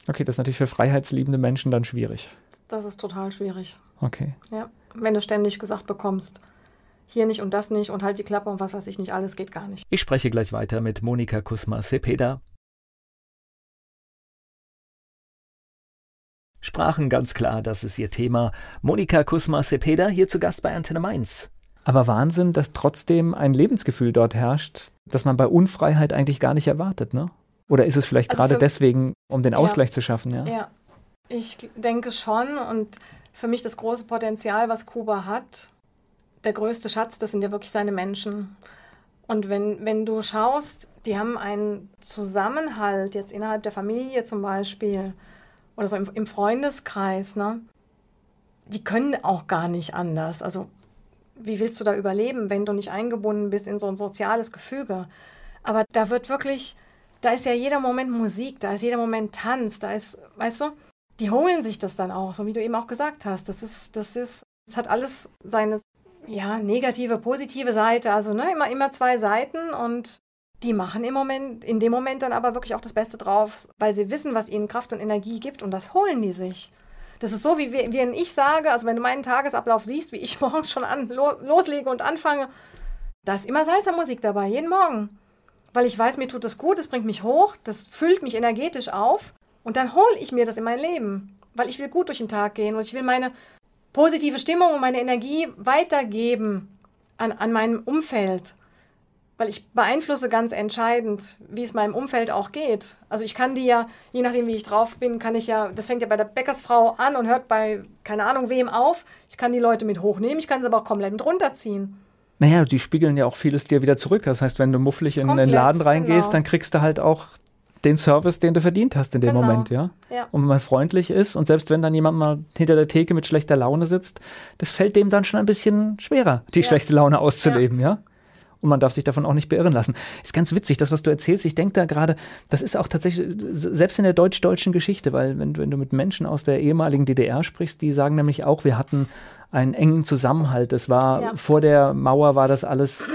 Speaker 2: Okay, das ist natürlich für freiheitsliebende Menschen dann schwierig.
Speaker 3: Das ist total schwierig.
Speaker 2: Okay.
Speaker 3: Ja, wenn du ständig gesagt bekommst, hier nicht und das nicht und halt die Klappe und was weiß ich nicht, alles geht gar nicht.
Speaker 4: Ich spreche gleich weiter mit Monika Kusma-Sepeda. Sprachen ganz klar, das ist ihr Thema. Monika Kusma-Sepeda hier zu Gast bei Antenne Mainz.
Speaker 2: Aber Wahnsinn, dass trotzdem ein Lebensgefühl dort herrscht, das man bei Unfreiheit eigentlich gar nicht erwartet, ne? Oder ist es vielleicht also gerade deswegen, um den Ausgleich ja, zu schaffen, ja?
Speaker 3: Ja, ich denke schon. Und für mich das große Potenzial, was Kuba hat, der größte Schatz, das sind ja wirklich seine Menschen. Und wenn, wenn du schaust, die haben einen Zusammenhalt jetzt innerhalb der Familie zum Beispiel oder so im, im Freundeskreis, ne? Die können auch gar nicht anders. Also wie willst du da überleben, wenn du nicht eingebunden bist in so ein soziales Gefüge? Aber da wird wirklich, da ist ja jeder Moment Musik, da ist jeder Moment Tanz, da ist, weißt du, die holen sich das dann auch, so wie du eben auch gesagt hast. Das ist, das ist, es hat alles seine, ja, negative, positive Seite, also ne, immer, immer zwei Seiten und die machen im Moment, in dem Moment dann aber wirklich auch das Beste drauf, weil sie wissen, was ihnen Kraft und Energie gibt und das holen die sich. Das ist so, wie wenn ich sage, also wenn du meinen Tagesablauf siehst, wie ich morgens schon an, loslege und anfange, da ist immer Salsa-Musik dabei, jeden Morgen. Weil ich weiß, mir tut das gut, es bringt mich hoch, das füllt mich energetisch auf und dann hole ich mir das in mein Leben, weil ich will gut durch den Tag gehen und ich will meine positive Stimmung und meine Energie weitergeben an, an meinem Umfeld weil ich beeinflusse ganz entscheidend, wie es meinem Umfeld auch geht. Also ich kann die ja, je nachdem wie ich drauf bin, kann ich ja, das fängt ja bei der Bäckersfrau an und hört bei keine Ahnung wem auf. Ich kann die Leute mit hochnehmen, ich kann sie aber auch komplett mit runterziehen.
Speaker 2: Naja, die spiegeln ja auch vieles dir wieder zurück. Das heißt, wenn du mufflig in komplett, den Laden reingehst, genau. dann kriegst du halt auch den Service, den du verdient hast in dem genau. Moment, ja? ja? Und wenn man freundlich ist und selbst wenn dann jemand mal hinter der Theke mit schlechter Laune sitzt, das fällt dem dann schon ein bisschen schwerer, die ja. schlechte Laune auszuleben, ja? ja? und man darf sich davon auch nicht beirren lassen. Ist ganz witzig, das, was du erzählst. Ich denke da gerade, das ist auch tatsächlich, selbst in der deutsch-deutschen Geschichte, weil wenn, wenn du mit Menschen aus der ehemaligen DDR sprichst, die sagen nämlich auch, wir hatten einen engen Zusammenhalt. Das war ja. vor der Mauer war das alles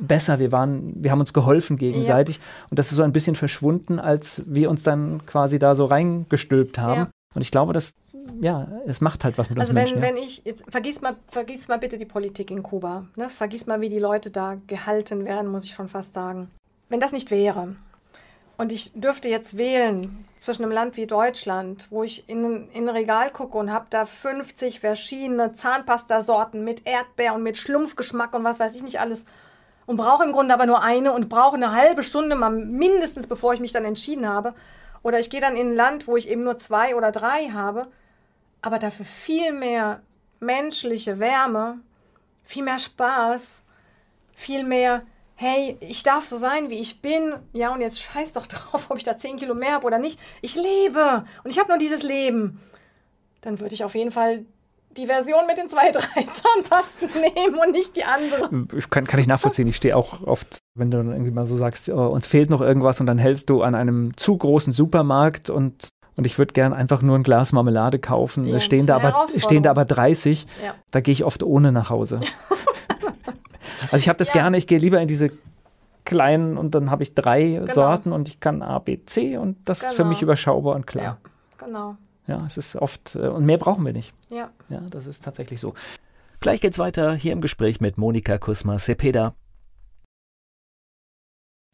Speaker 2: besser. Wir waren, wir haben uns geholfen gegenseitig ja. und das ist so ein bisschen verschwunden, als wir uns dann quasi da so reingestülpt haben. Ja. Und ich glaube, dass ja, es macht halt was mit
Speaker 3: also
Speaker 2: uns Menschen.
Speaker 3: Also wenn, wenn ich, jetzt vergiss mal, vergiss mal bitte die Politik in Kuba. Ne? Vergiss mal, wie die Leute da gehalten werden, muss ich schon fast sagen. Wenn das nicht wäre und ich dürfte jetzt wählen zwischen einem Land wie Deutschland, wo ich in, in ein Regal gucke und habe da 50 verschiedene Zahnpastasorten mit Erdbeer und mit Schlumpfgeschmack und was weiß ich nicht alles und brauche im Grunde aber nur eine und brauche eine halbe Stunde mal mindestens, bevor ich mich dann entschieden habe. Oder ich gehe dann in ein Land, wo ich eben nur zwei oder drei habe aber dafür viel mehr menschliche Wärme, viel mehr Spaß, viel mehr, hey, ich darf so sein, wie ich bin. Ja, und jetzt scheiß doch drauf, ob ich da 10 Kilo mehr habe oder nicht. Ich lebe und ich habe nur dieses Leben. Dann würde ich auf jeden Fall die Version mit den zwei, drei Zahnpasten nehmen und nicht die andere.
Speaker 2: Kann, kann ich nachvollziehen. Ich stehe auch oft, wenn du dann irgendwie mal so sagst, oh, uns fehlt noch irgendwas und dann hältst du an einem zu großen Supermarkt und und ich würde gern einfach nur ein Glas Marmelade kaufen. Ja, stehen, da aber, stehen da aber 30. Ja. Da gehe ich oft ohne nach Hause. also ich habe das ja. gerne, ich gehe lieber in diese kleinen und dann habe ich drei genau. Sorten und ich kann A, B, C und das genau. ist für mich genau. überschaubar und klar.
Speaker 3: Ja, genau.
Speaker 2: Ja, es ist oft, äh, und mehr brauchen wir nicht.
Speaker 3: Ja.
Speaker 2: Ja, das ist tatsächlich so.
Speaker 4: Gleich geht's weiter hier im Gespräch mit Monika Kusma-Sepeda.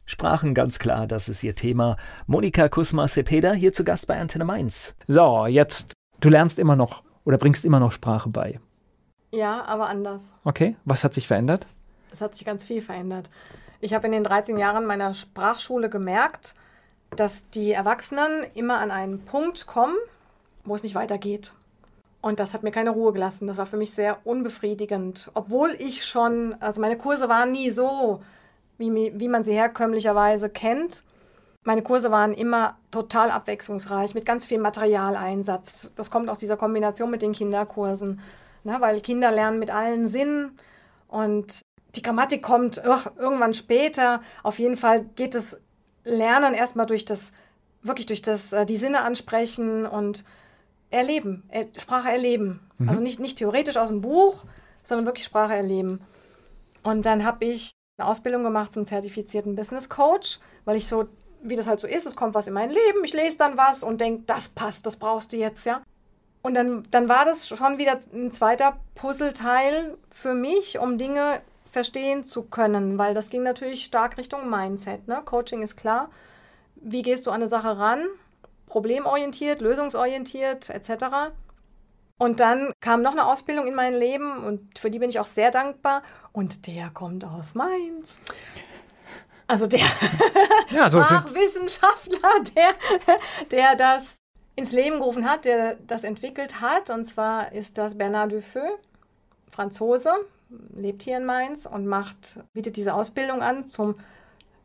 Speaker 4: Sprachen ganz klar, das ist ihr Thema. Monika Kusma-Sepeda hier zu Gast bei Antenne Mainz.
Speaker 2: So, jetzt, du lernst immer noch oder bringst immer noch Sprache bei.
Speaker 3: Ja, aber anders.
Speaker 2: Okay, was hat sich verändert?
Speaker 3: Es hat sich ganz viel verändert. Ich habe in den 13 Jahren meiner Sprachschule gemerkt, dass die Erwachsenen immer an einen Punkt kommen, wo es nicht weitergeht. Und das hat mir keine Ruhe gelassen. Das war für mich sehr unbefriedigend. Obwohl ich schon, also meine Kurse waren nie so wie, wie man sie herkömmlicherweise kennt. Meine Kurse waren immer total abwechslungsreich, mit ganz viel Materialeinsatz. Das kommt aus dieser Kombination mit den Kinderkursen, ne, weil Kinder lernen mit allen Sinnen und die Grammatik kommt ugh, irgendwann später. Auf jeden Fall geht das Lernen erstmal durch das, wirklich durch das, äh, die Sinne ansprechen und erleben, er, Sprache erleben. Mhm. Also nicht, nicht theoretisch aus dem Buch, sondern wirklich Sprache erleben. Und dann habe ich eine Ausbildung gemacht zum zertifizierten Business Coach, weil ich so, wie das halt so ist, es kommt was in mein Leben, ich lese dann was und denke, das passt, das brauchst du jetzt, ja. Und dann, dann war das schon wieder ein zweiter Puzzleteil für mich, um Dinge verstehen zu können, weil das ging natürlich stark Richtung Mindset. Ne? Coaching ist klar. Wie gehst du an eine Sache ran? problemorientiert, lösungsorientiert etc. Und dann kam noch eine Ausbildung in mein Leben und für die bin ich auch sehr dankbar. Und der kommt aus Mainz. Also der ja, so Sprachwissenschaftler, der, der das ins Leben gerufen hat, der das entwickelt hat. Und zwar ist das Bernard Dufeu, Franzose, lebt hier in Mainz und macht, bietet diese Ausbildung an zum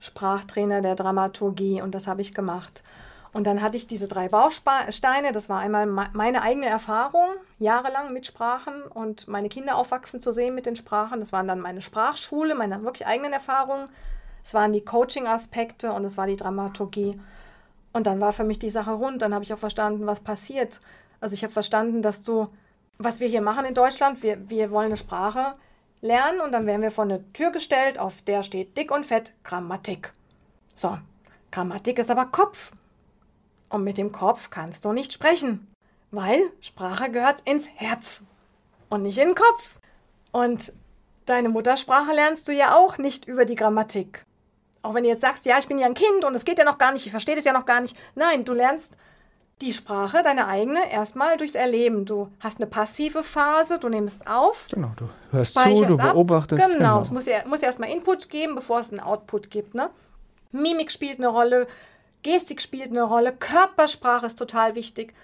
Speaker 3: Sprachtrainer der Dramaturgie. Und das habe ich gemacht. Und dann hatte ich diese drei Bausteine. Das war einmal meine eigene Erfahrung, jahrelang mit Sprachen und meine Kinder aufwachsen zu sehen mit den Sprachen. Das waren dann meine Sprachschule, meine wirklich eigenen Erfahrungen. Es waren die Coaching-Aspekte und es war die Dramaturgie. Und dann war für mich die Sache rund. Dann habe ich auch verstanden, was passiert. Also ich habe verstanden, dass du, was wir hier machen in Deutschland, wir, wir wollen eine Sprache lernen und dann werden wir vor eine Tür gestellt, auf der steht dick und fett Grammatik. So, Grammatik ist aber Kopf. Und mit dem Kopf kannst du nicht sprechen, weil Sprache gehört ins Herz und nicht in den Kopf. Und deine Muttersprache lernst du ja auch nicht über die Grammatik. Auch wenn du jetzt sagst, ja, ich bin ja ein Kind und es geht ja noch gar nicht, ich verstehe das ja noch gar nicht. Nein, du lernst die Sprache, deine eigene, erstmal durchs Erleben. Du hast eine passive Phase, du nimmst auf.
Speaker 2: Genau, du hörst zu, du beobachtest.
Speaker 3: Genau, genau. es muss ja, muss ja erstmal Input geben, bevor es einen Output gibt. Ne? Mimik spielt eine Rolle, Gestik spielt eine Rolle, Körpersprache ist total wichtig.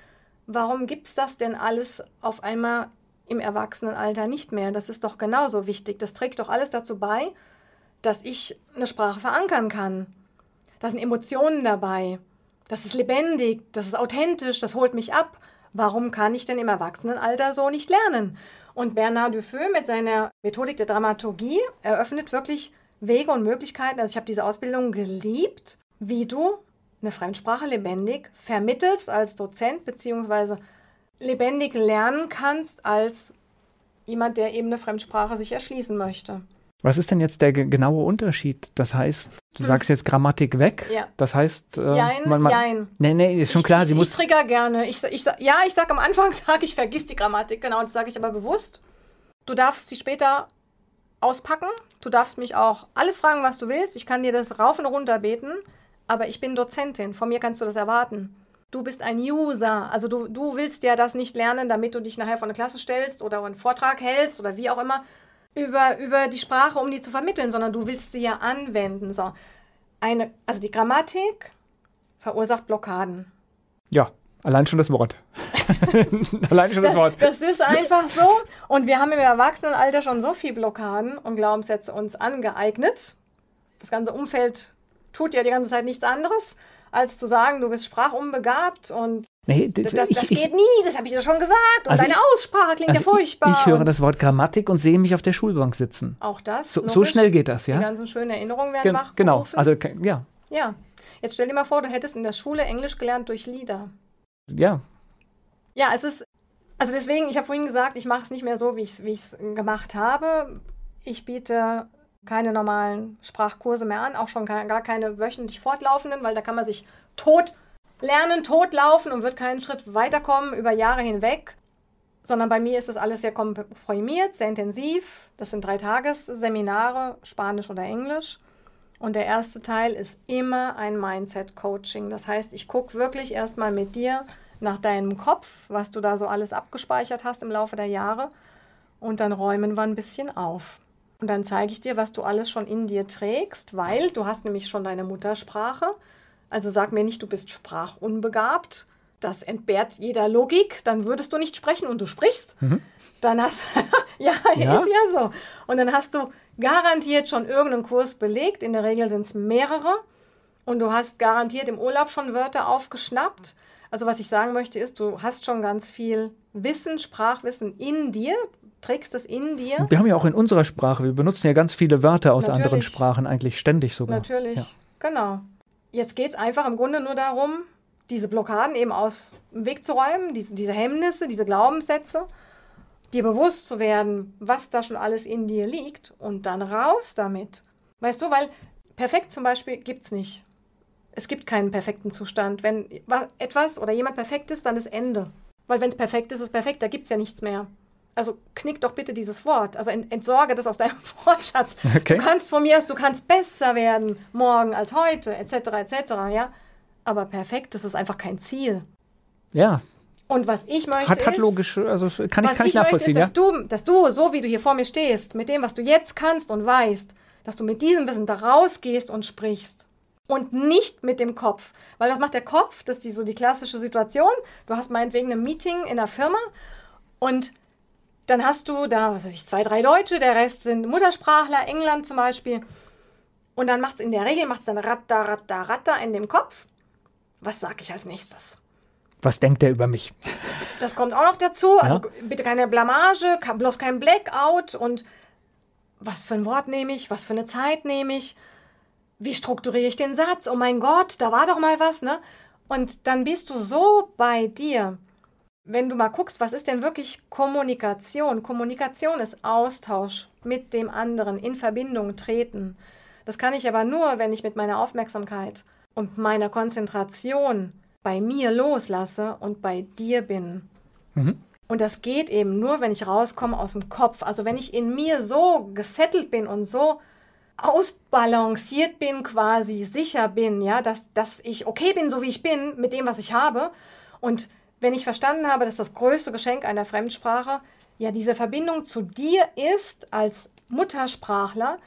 Speaker 3: Warum gibt es das denn alles auf einmal im Erwachsenenalter nicht mehr? Das ist doch genauso wichtig. Das trägt doch alles dazu bei, dass ich eine Sprache verankern kann. Da sind Emotionen dabei. Das ist lebendig, das ist authentisch, das holt mich ab. Warum kann ich denn im Erwachsenenalter so nicht lernen? Und Bernard Dufeu mit seiner Methodik der Dramaturgie eröffnet wirklich Wege und Möglichkeiten. Also ich habe diese Ausbildung geliebt, wie du eine Fremdsprache lebendig vermittelst als Dozent, beziehungsweise lebendig lernen kannst als jemand, der eben eine Fremdsprache sich erschließen möchte.
Speaker 2: Was ist denn jetzt der genaue Unterschied? Das heißt, du hm. sagst jetzt Grammatik weg.
Speaker 3: Ja.
Speaker 2: Das heißt,
Speaker 3: äh, jein, man, man, jein.
Speaker 2: Nee, nee, ist schon klar.
Speaker 3: Ich,
Speaker 2: sie
Speaker 3: ich,
Speaker 2: muss
Speaker 3: ich trigger gerne. Ich, ich, ja, ich sage am Anfang, sage ich, vergiss die Grammatik. Genau, das sage ich aber bewusst. Du darfst sie später auspacken. Du darfst mich auch alles fragen, was du willst. Ich kann dir das rauf und runter beten aber ich bin Dozentin, von mir kannst du das erwarten. Du bist ein User, also du, du willst ja das nicht lernen, damit du dich nachher vor eine Klasse stellst oder einen Vortrag hältst oder wie auch immer über, über die Sprache, um die zu vermitteln, sondern du willst sie ja anwenden. So. Eine, also die Grammatik verursacht Blockaden.
Speaker 2: Ja, allein schon das Wort. allein schon das, das Wort.
Speaker 3: Das ist einfach so. Und wir haben im Erwachsenenalter schon so viel Blockaden und Glaubenssätze uns angeeignet. Das ganze Umfeld tut ja die ganze Zeit nichts anderes, als zu sagen, du bist sprachunbegabt und nee, das, das, das ich, geht nie, das habe ich dir schon gesagt. Und also deine Aussprache klingt also ja furchtbar.
Speaker 2: Ich, ich höre das Wort Grammatik und sehe mich auf der Schulbank sitzen.
Speaker 3: Auch das.
Speaker 2: So, so schnell geht das, ja.
Speaker 3: Die ganzen schönen Erinnerungen werden
Speaker 2: Gen
Speaker 3: wach
Speaker 2: Genau, also ja.
Speaker 3: Ja. Jetzt stell dir mal vor, du hättest in der Schule Englisch gelernt durch Lieder.
Speaker 2: Ja.
Speaker 3: Ja, es ist, also deswegen, ich habe vorhin gesagt, ich mache es nicht mehr so, wie ich es gemacht habe. Ich biete keine normalen Sprachkurse mehr an, auch schon gar keine wöchentlich fortlaufenden, weil da kann man sich tot lernen, tot laufen und wird keinen Schritt weiterkommen über Jahre hinweg. Sondern bei mir ist das alles sehr komprimiert, sehr intensiv. Das sind drei Tagesseminare, Spanisch oder Englisch. Und der erste Teil ist immer ein Mindset-Coaching. Das heißt, ich gucke wirklich erstmal mit dir nach deinem Kopf, was du da so alles abgespeichert hast im Laufe der Jahre. Und dann räumen wir ein bisschen auf. Und dann zeige ich dir, was du alles schon in dir trägst, weil du hast nämlich schon deine Muttersprache. Also sag mir nicht, du bist sprachunbegabt. Das entbehrt jeder Logik. Dann würdest du nicht sprechen und du sprichst. Mhm. Dann hast ja, ja, ist ja so. Und dann hast du garantiert schon irgendeinen Kurs belegt. In der Regel sind es mehrere. Und du hast garantiert im Urlaub schon Wörter aufgeschnappt. Also was ich sagen möchte ist, du hast schon ganz viel Wissen, Sprachwissen in dir trägst es in dir.
Speaker 2: Wir haben ja auch in unserer Sprache, wir benutzen ja ganz viele Wörter aus Natürlich. anderen Sprachen, eigentlich ständig sogar.
Speaker 3: Natürlich, ja. genau. Jetzt geht es einfach im Grunde nur darum, diese Blockaden eben aus dem Weg zu räumen, diese, diese Hemmnisse, diese Glaubenssätze, dir bewusst zu werden, was da schon alles in dir liegt und dann raus damit. Weißt du, weil perfekt zum Beispiel gibt es nicht. Es gibt keinen perfekten Zustand. Wenn etwas oder jemand perfekt ist, dann ist Ende. Weil wenn es perfekt ist, ist es perfekt, da gibt es ja nichts mehr also knick doch bitte dieses Wort, also entsorge das aus deinem Wortschatz. Okay. Du kannst von mir aus, du kannst besser werden morgen als heute, etc., etc., ja. aber perfekt, das ist einfach kein Ziel.
Speaker 2: Ja.
Speaker 3: Und was ich möchte
Speaker 2: hat, hat
Speaker 3: ist,
Speaker 2: logisch, also kann ich, kann ich, ich nachvollziehen,
Speaker 3: möchte, ist, ja? dass du, dass du, so wie du hier vor mir stehst, mit dem, was du jetzt kannst und weißt, dass du mit diesem Wissen da rausgehst und sprichst. Und nicht mit dem Kopf. Weil was macht der Kopf? Das ist die, so die klassische Situation. Du hast meinetwegen ein Meeting in der Firma und dann hast du da, was weiß ich, zwei, drei Deutsche, der Rest sind Muttersprachler, England zum Beispiel. Und dann macht es in der Regel, macht es dann ratter, ratter, ratter in dem Kopf. Was sage ich als nächstes?
Speaker 2: Was denkt er über mich?
Speaker 3: Das kommt auch noch dazu. Also ja. bitte keine Blamage, bloß kein Blackout und was für ein Wort nehme ich, was für eine Zeit nehme ich, wie strukturiere ich den Satz? Oh mein Gott, da war doch mal was, ne? Und dann bist du so bei dir, wenn du mal guckst, was ist denn wirklich Kommunikation? Kommunikation ist Austausch mit dem anderen, in Verbindung treten. Das kann ich aber nur, wenn ich mit meiner Aufmerksamkeit und meiner Konzentration bei mir loslasse und bei dir bin. Mhm. Und das geht eben nur, wenn ich rauskomme aus dem Kopf. Also wenn ich in mir so gesettelt bin und so ausbalanciert bin, quasi sicher bin, ja, dass, dass ich okay bin, so wie ich bin, mit dem, was ich habe. Und wenn ich verstanden habe, dass das größte Geschenk einer Fremdsprache ja diese Verbindung zu dir ist als Muttersprachler,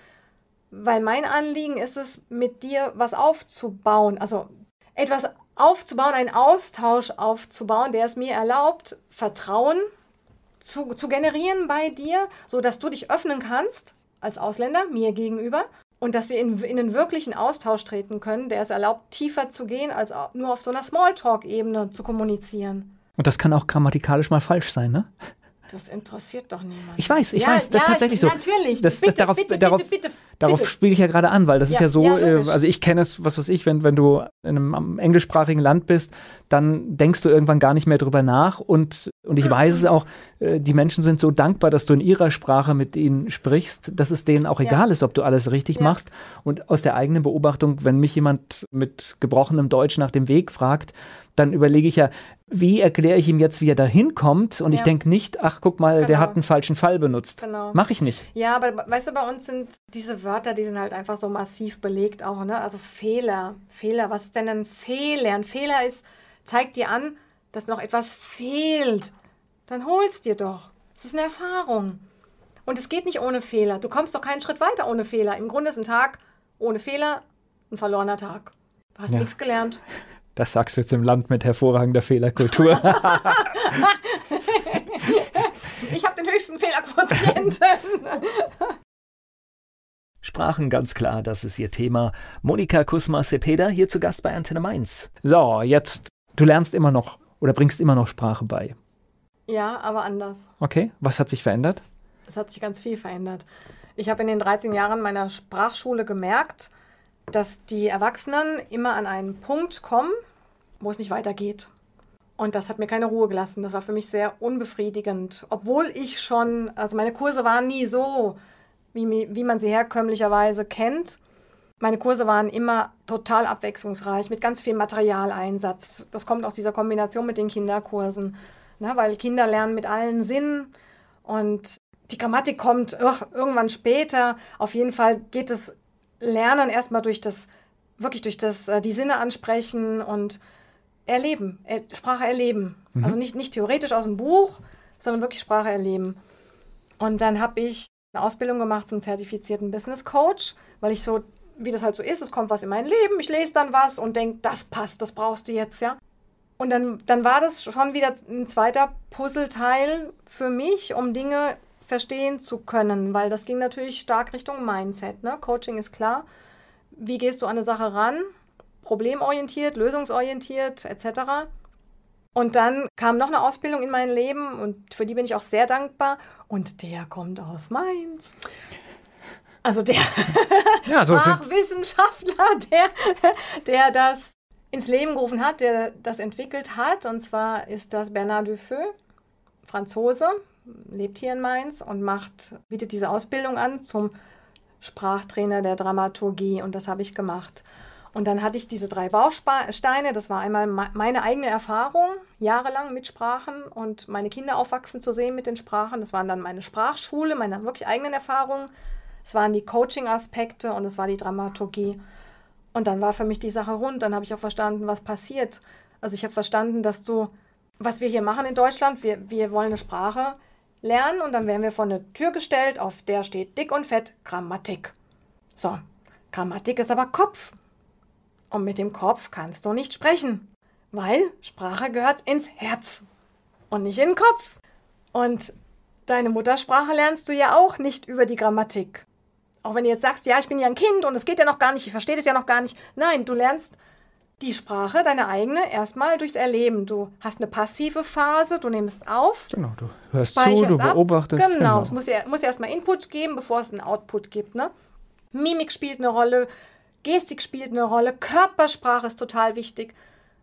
Speaker 3: weil mein Anliegen ist es, mit dir was aufzubauen, also etwas aufzubauen, einen Austausch aufzubauen, der es mir erlaubt, Vertrauen zu, zu generieren bei dir, sodass du dich öffnen kannst als Ausländer mir gegenüber und dass wir in, in einen wirklichen Austausch treten können, der es erlaubt, tiefer zu gehen, als nur auf so einer Smalltalk-Ebene zu kommunizieren.
Speaker 2: Und das kann auch grammatikalisch mal falsch sein, ne?
Speaker 3: Das interessiert doch niemand.
Speaker 2: Ich weiß, ich ja, weiß, das ja, ist tatsächlich
Speaker 3: ich,
Speaker 2: so.
Speaker 3: Natürlich.
Speaker 2: Das, bitte, das, darauf,
Speaker 3: bitte,
Speaker 2: darauf,
Speaker 3: bitte,
Speaker 2: darauf spiele ich ja gerade an, weil das ja, ist ja so, äh, also ich kenne es, was weiß ich, wenn, wenn du in einem englischsprachigen Land bist, dann denkst du irgendwann gar nicht mehr drüber nach und, und ich weiß es auch, äh, die Menschen sind so dankbar, dass du in ihrer Sprache mit ihnen sprichst, dass es denen auch egal ist, ob du alles richtig machst. Und aus der eigenen Beobachtung, wenn mich jemand mit gebrochenem Deutsch nach dem Weg fragt, dann überlege ich ja, wie erkläre ich ihm jetzt, wie er da hinkommt? Und ja. ich denke nicht, ach, guck mal, genau. der hat einen falschen Fall benutzt. Genau. Mache ich nicht.
Speaker 3: Ja, aber weißt du, bei uns sind diese Wörter, die sind halt einfach so massiv belegt auch, ne? Also Fehler. Fehler, was ist denn ein Fehler? Ein Fehler ist, zeigt dir an, dass noch etwas fehlt. Dann hol's dir doch. Es ist eine Erfahrung. Und es geht nicht ohne Fehler. Du kommst doch keinen Schritt weiter ohne Fehler. Im Grunde ist ein Tag ohne Fehler ein verlorener Tag. Du hast ja. nichts gelernt.
Speaker 2: Das sagst du jetzt im Land mit hervorragender Fehlerkultur.
Speaker 3: ich habe den höchsten Fehlerquotienten.
Speaker 4: Sprachen ganz klar, das ist ihr Thema. Monika Kusma-Sepeda hier zu Gast bei Antenne Mainz.
Speaker 2: So, jetzt, du lernst immer noch oder bringst immer noch Sprache bei.
Speaker 3: Ja, aber anders.
Speaker 2: Okay, was hat sich verändert?
Speaker 3: Es hat sich ganz viel verändert. Ich habe in den 13 Jahren meiner Sprachschule gemerkt, dass die Erwachsenen immer an einen Punkt kommen, wo es nicht weitergeht. Und das hat mir keine Ruhe gelassen. Das war für mich sehr unbefriedigend. Obwohl ich schon, also meine Kurse waren nie so, wie, wie man sie herkömmlicherweise kennt. Meine Kurse waren immer total abwechslungsreich, mit ganz viel Materialeinsatz. Das kommt aus dieser Kombination mit den Kinderkursen, ne, weil Kinder lernen mit allen Sinnen und die Grammatik kommt ugh, irgendwann später. Auf jeden Fall geht es Lernen erstmal durch das, wirklich durch das, äh, die Sinne ansprechen und erleben, er, Sprache erleben. Mhm. Also nicht, nicht theoretisch aus dem Buch, sondern wirklich Sprache erleben. Und dann habe ich eine Ausbildung gemacht zum zertifizierten Business Coach, weil ich so, wie das halt so ist, es kommt was in mein Leben, ich lese dann was und denke, das passt, das brauchst du jetzt, ja. Und dann, dann war das schon wieder ein zweiter Puzzleteil für mich, um Dinge verstehen zu können, weil das ging natürlich stark Richtung Mindset. Ne? Coaching ist klar. Wie gehst du an eine Sache ran? Problemorientiert, lösungsorientiert etc. Und dann kam noch eine Ausbildung in mein Leben und für die bin ich auch sehr dankbar. Und der kommt aus Mainz. Also der ja, so Sprachwissenschaftler, der, der das ins Leben gerufen hat, der das entwickelt hat. Und zwar ist das Bernard Dufeu, Franzose, lebt hier in Mainz und macht, bietet diese Ausbildung an zum Sprachtrainer der Dramaturgie und das habe ich gemacht. Und dann hatte ich diese drei Bausteine. Das war einmal meine eigene Erfahrung, jahrelang mit Sprachen und meine Kinder aufwachsen zu sehen mit den Sprachen. Das waren dann meine Sprachschule, meine wirklich eigenen Erfahrungen. Es waren die Coaching-Aspekte und es war die Dramaturgie. Und dann war für mich die Sache rund. Dann habe ich auch verstanden, was passiert. Also ich habe verstanden, dass du, was wir hier machen in Deutschland, wir, wir wollen eine Sprache lernen und dann werden wir vor eine Tür gestellt, auf der steht dick und fett Grammatik. So, Grammatik ist aber Kopf. Und mit dem Kopf kannst du nicht sprechen, weil Sprache gehört ins Herz und nicht in den Kopf. Und deine Muttersprache lernst du ja auch nicht über die Grammatik. Auch wenn du jetzt sagst, ja, ich bin ja ein Kind und es geht ja noch gar nicht, ich verstehe das ja noch gar nicht. Nein, du lernst die Sprache, deine eigene, erstmal durchs Erleben. Du hast eine passive Phase, du nimmst auf.
Speaker 2: Genau, du hörst zu, du ab. beobachtest.
Speaker 3: Genau, genau. es muss ja, muss ja erstmal Input geben, bevor es einen Output gibt. Ne? Mimik spielt eine Rolle, Gestik spielt eine Rolle, Körpersprache ist total wichtig.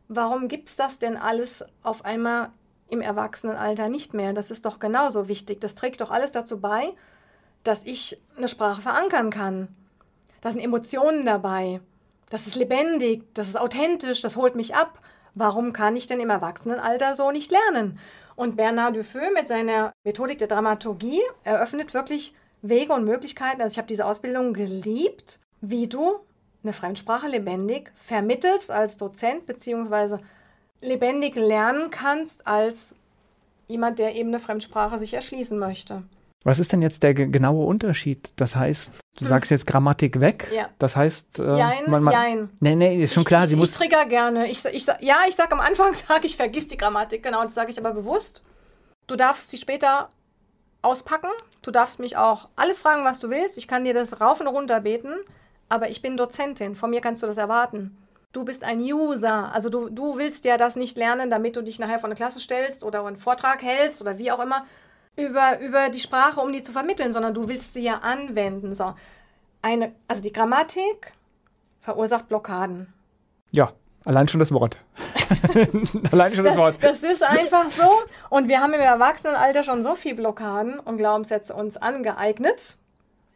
Speaker 3: Warum gibt es das denn alles auf einmal im Erwachsenenalter nicht mehr? Das ist doch genauso wichtig. Das trägt doch alles dazu bei, dass ich eine Sprache verankern kann. Da sind Emotionen dabei. Das ist lebendig, das ist authentisch, das holt mich ab. Warum kann ich denn im Erwachsenenalter so nicht lernen? Und Bernard Dufeu mit seiner Methodik der Dramaturgie eröffnet wirklich Wege und Möglichkeiten. Also ich habe diese Ausbildung geliebt, wie du eine Fremdsprache lebendig vermittelst als Dozent, beziehungsweise lebendig lernen kannst als jemand, der eben eine Fremdsprache sich erschließen möchte.
Speaker 2: Was ist denn jetzt der genaue Unterschied? Das heißt, du hm. sagst jetzt Grammatik weg.
Speaker 3: Ja.
Speaker 2: Das heißt,
Speaker 3: äh, jein, man, man, jein.
Speaker 2: Nee, nee, ist schon klar.
Speaker 3: Ich,
Speaker 2: sie
Speaker 3: ich,
Speaker 2: muss
Speaker 3: ich trigger gerne. Ich, ich, ja, ich sage am Anfang, sage ich, vergiss die Grammatik. Genau, das sage ich aber bewusst. Du darfst sie später auspacken. Du darfst mich auch alles fragen, was du willst. Ich kann dir das rauf und runter beten. Aber ich bin Dozentin. Von mir kannst du das erwarten. Du bist ein User. Also du, du willst ja das nicht lernen, damit du dich nachher vor eine Klasse stellst oder einen Vortrag hältst oder wie auch immer, über, über die Sprache, um die zu vermitteln, sondern du willst sie ja anwenden. So. Eine, also die Grammatik verursacht Blockaden.
Speaker 2: Ja, allein schon das Wort. allein schon das, das Wort.
Speaker 3: Das ist einfach so. Und wir haben im Erwachsenenalter schon so viel Blockaden und Glaubenssätze uns angeeignet.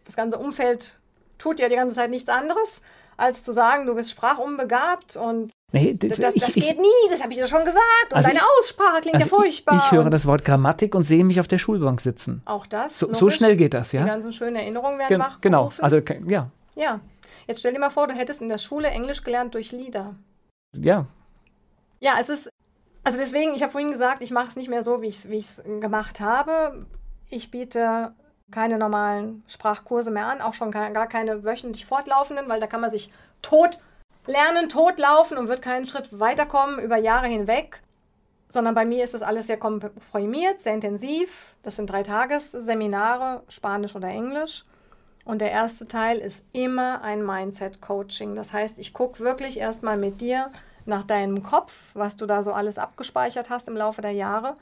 Speaker 3: Das ganze Umfeld tut ja die ganze Zeit nichts anderes, als zu sagen, du bist sprachunbegabt und Nee, das, das, das ich, geht nie, das habe ich dir schon gesagt. Und also deine Aussprache klingt also ja furchtbar.
Speaker 2: Ich, ich höre das Wort Grammatik und sehe mich auf der Schulbank sitzen.
Speaker 3: Auch das.
Speaker 2: So, so schnell geht das, ja.
Speaker 3: Die ganzen schönen Erinnerungen werden
Speaker 2: Gen
Speaker 3: wach
Speaker 2: Genau, also ja.
Speaker 3: Ja. Jetzt stell dir mal vor, du hättest in der Schule Englisch gelernt durch Lieder.
Speaker 2: Ja.
Speaker 3: Ja, es ist. Also deswegen, ich habe vorhin gesagt, ich mache es nicht mehr so, wie ich es gemacht habe. Ich biete keine normalen Sprachkurse mehr an, auch schon gar keine wöchentlich fortlaufenden, weil da kann man sich tot lernen, totlaufen und wird keinen Schritt weiterkommen über Jahre hinweg, sondern bei mir ist das alles sehr komprimiert, sehr intensiv. Das sind drei Tagesseminare, Spanisch oder Englisch. Und der erste Teil ist immer ein Mindset-Coaching. Das heißt, ich gucke wirklich erstmal mit dir nach deinem Kopf, was du da so alles abgespeichert hast im Laufe der Jahre.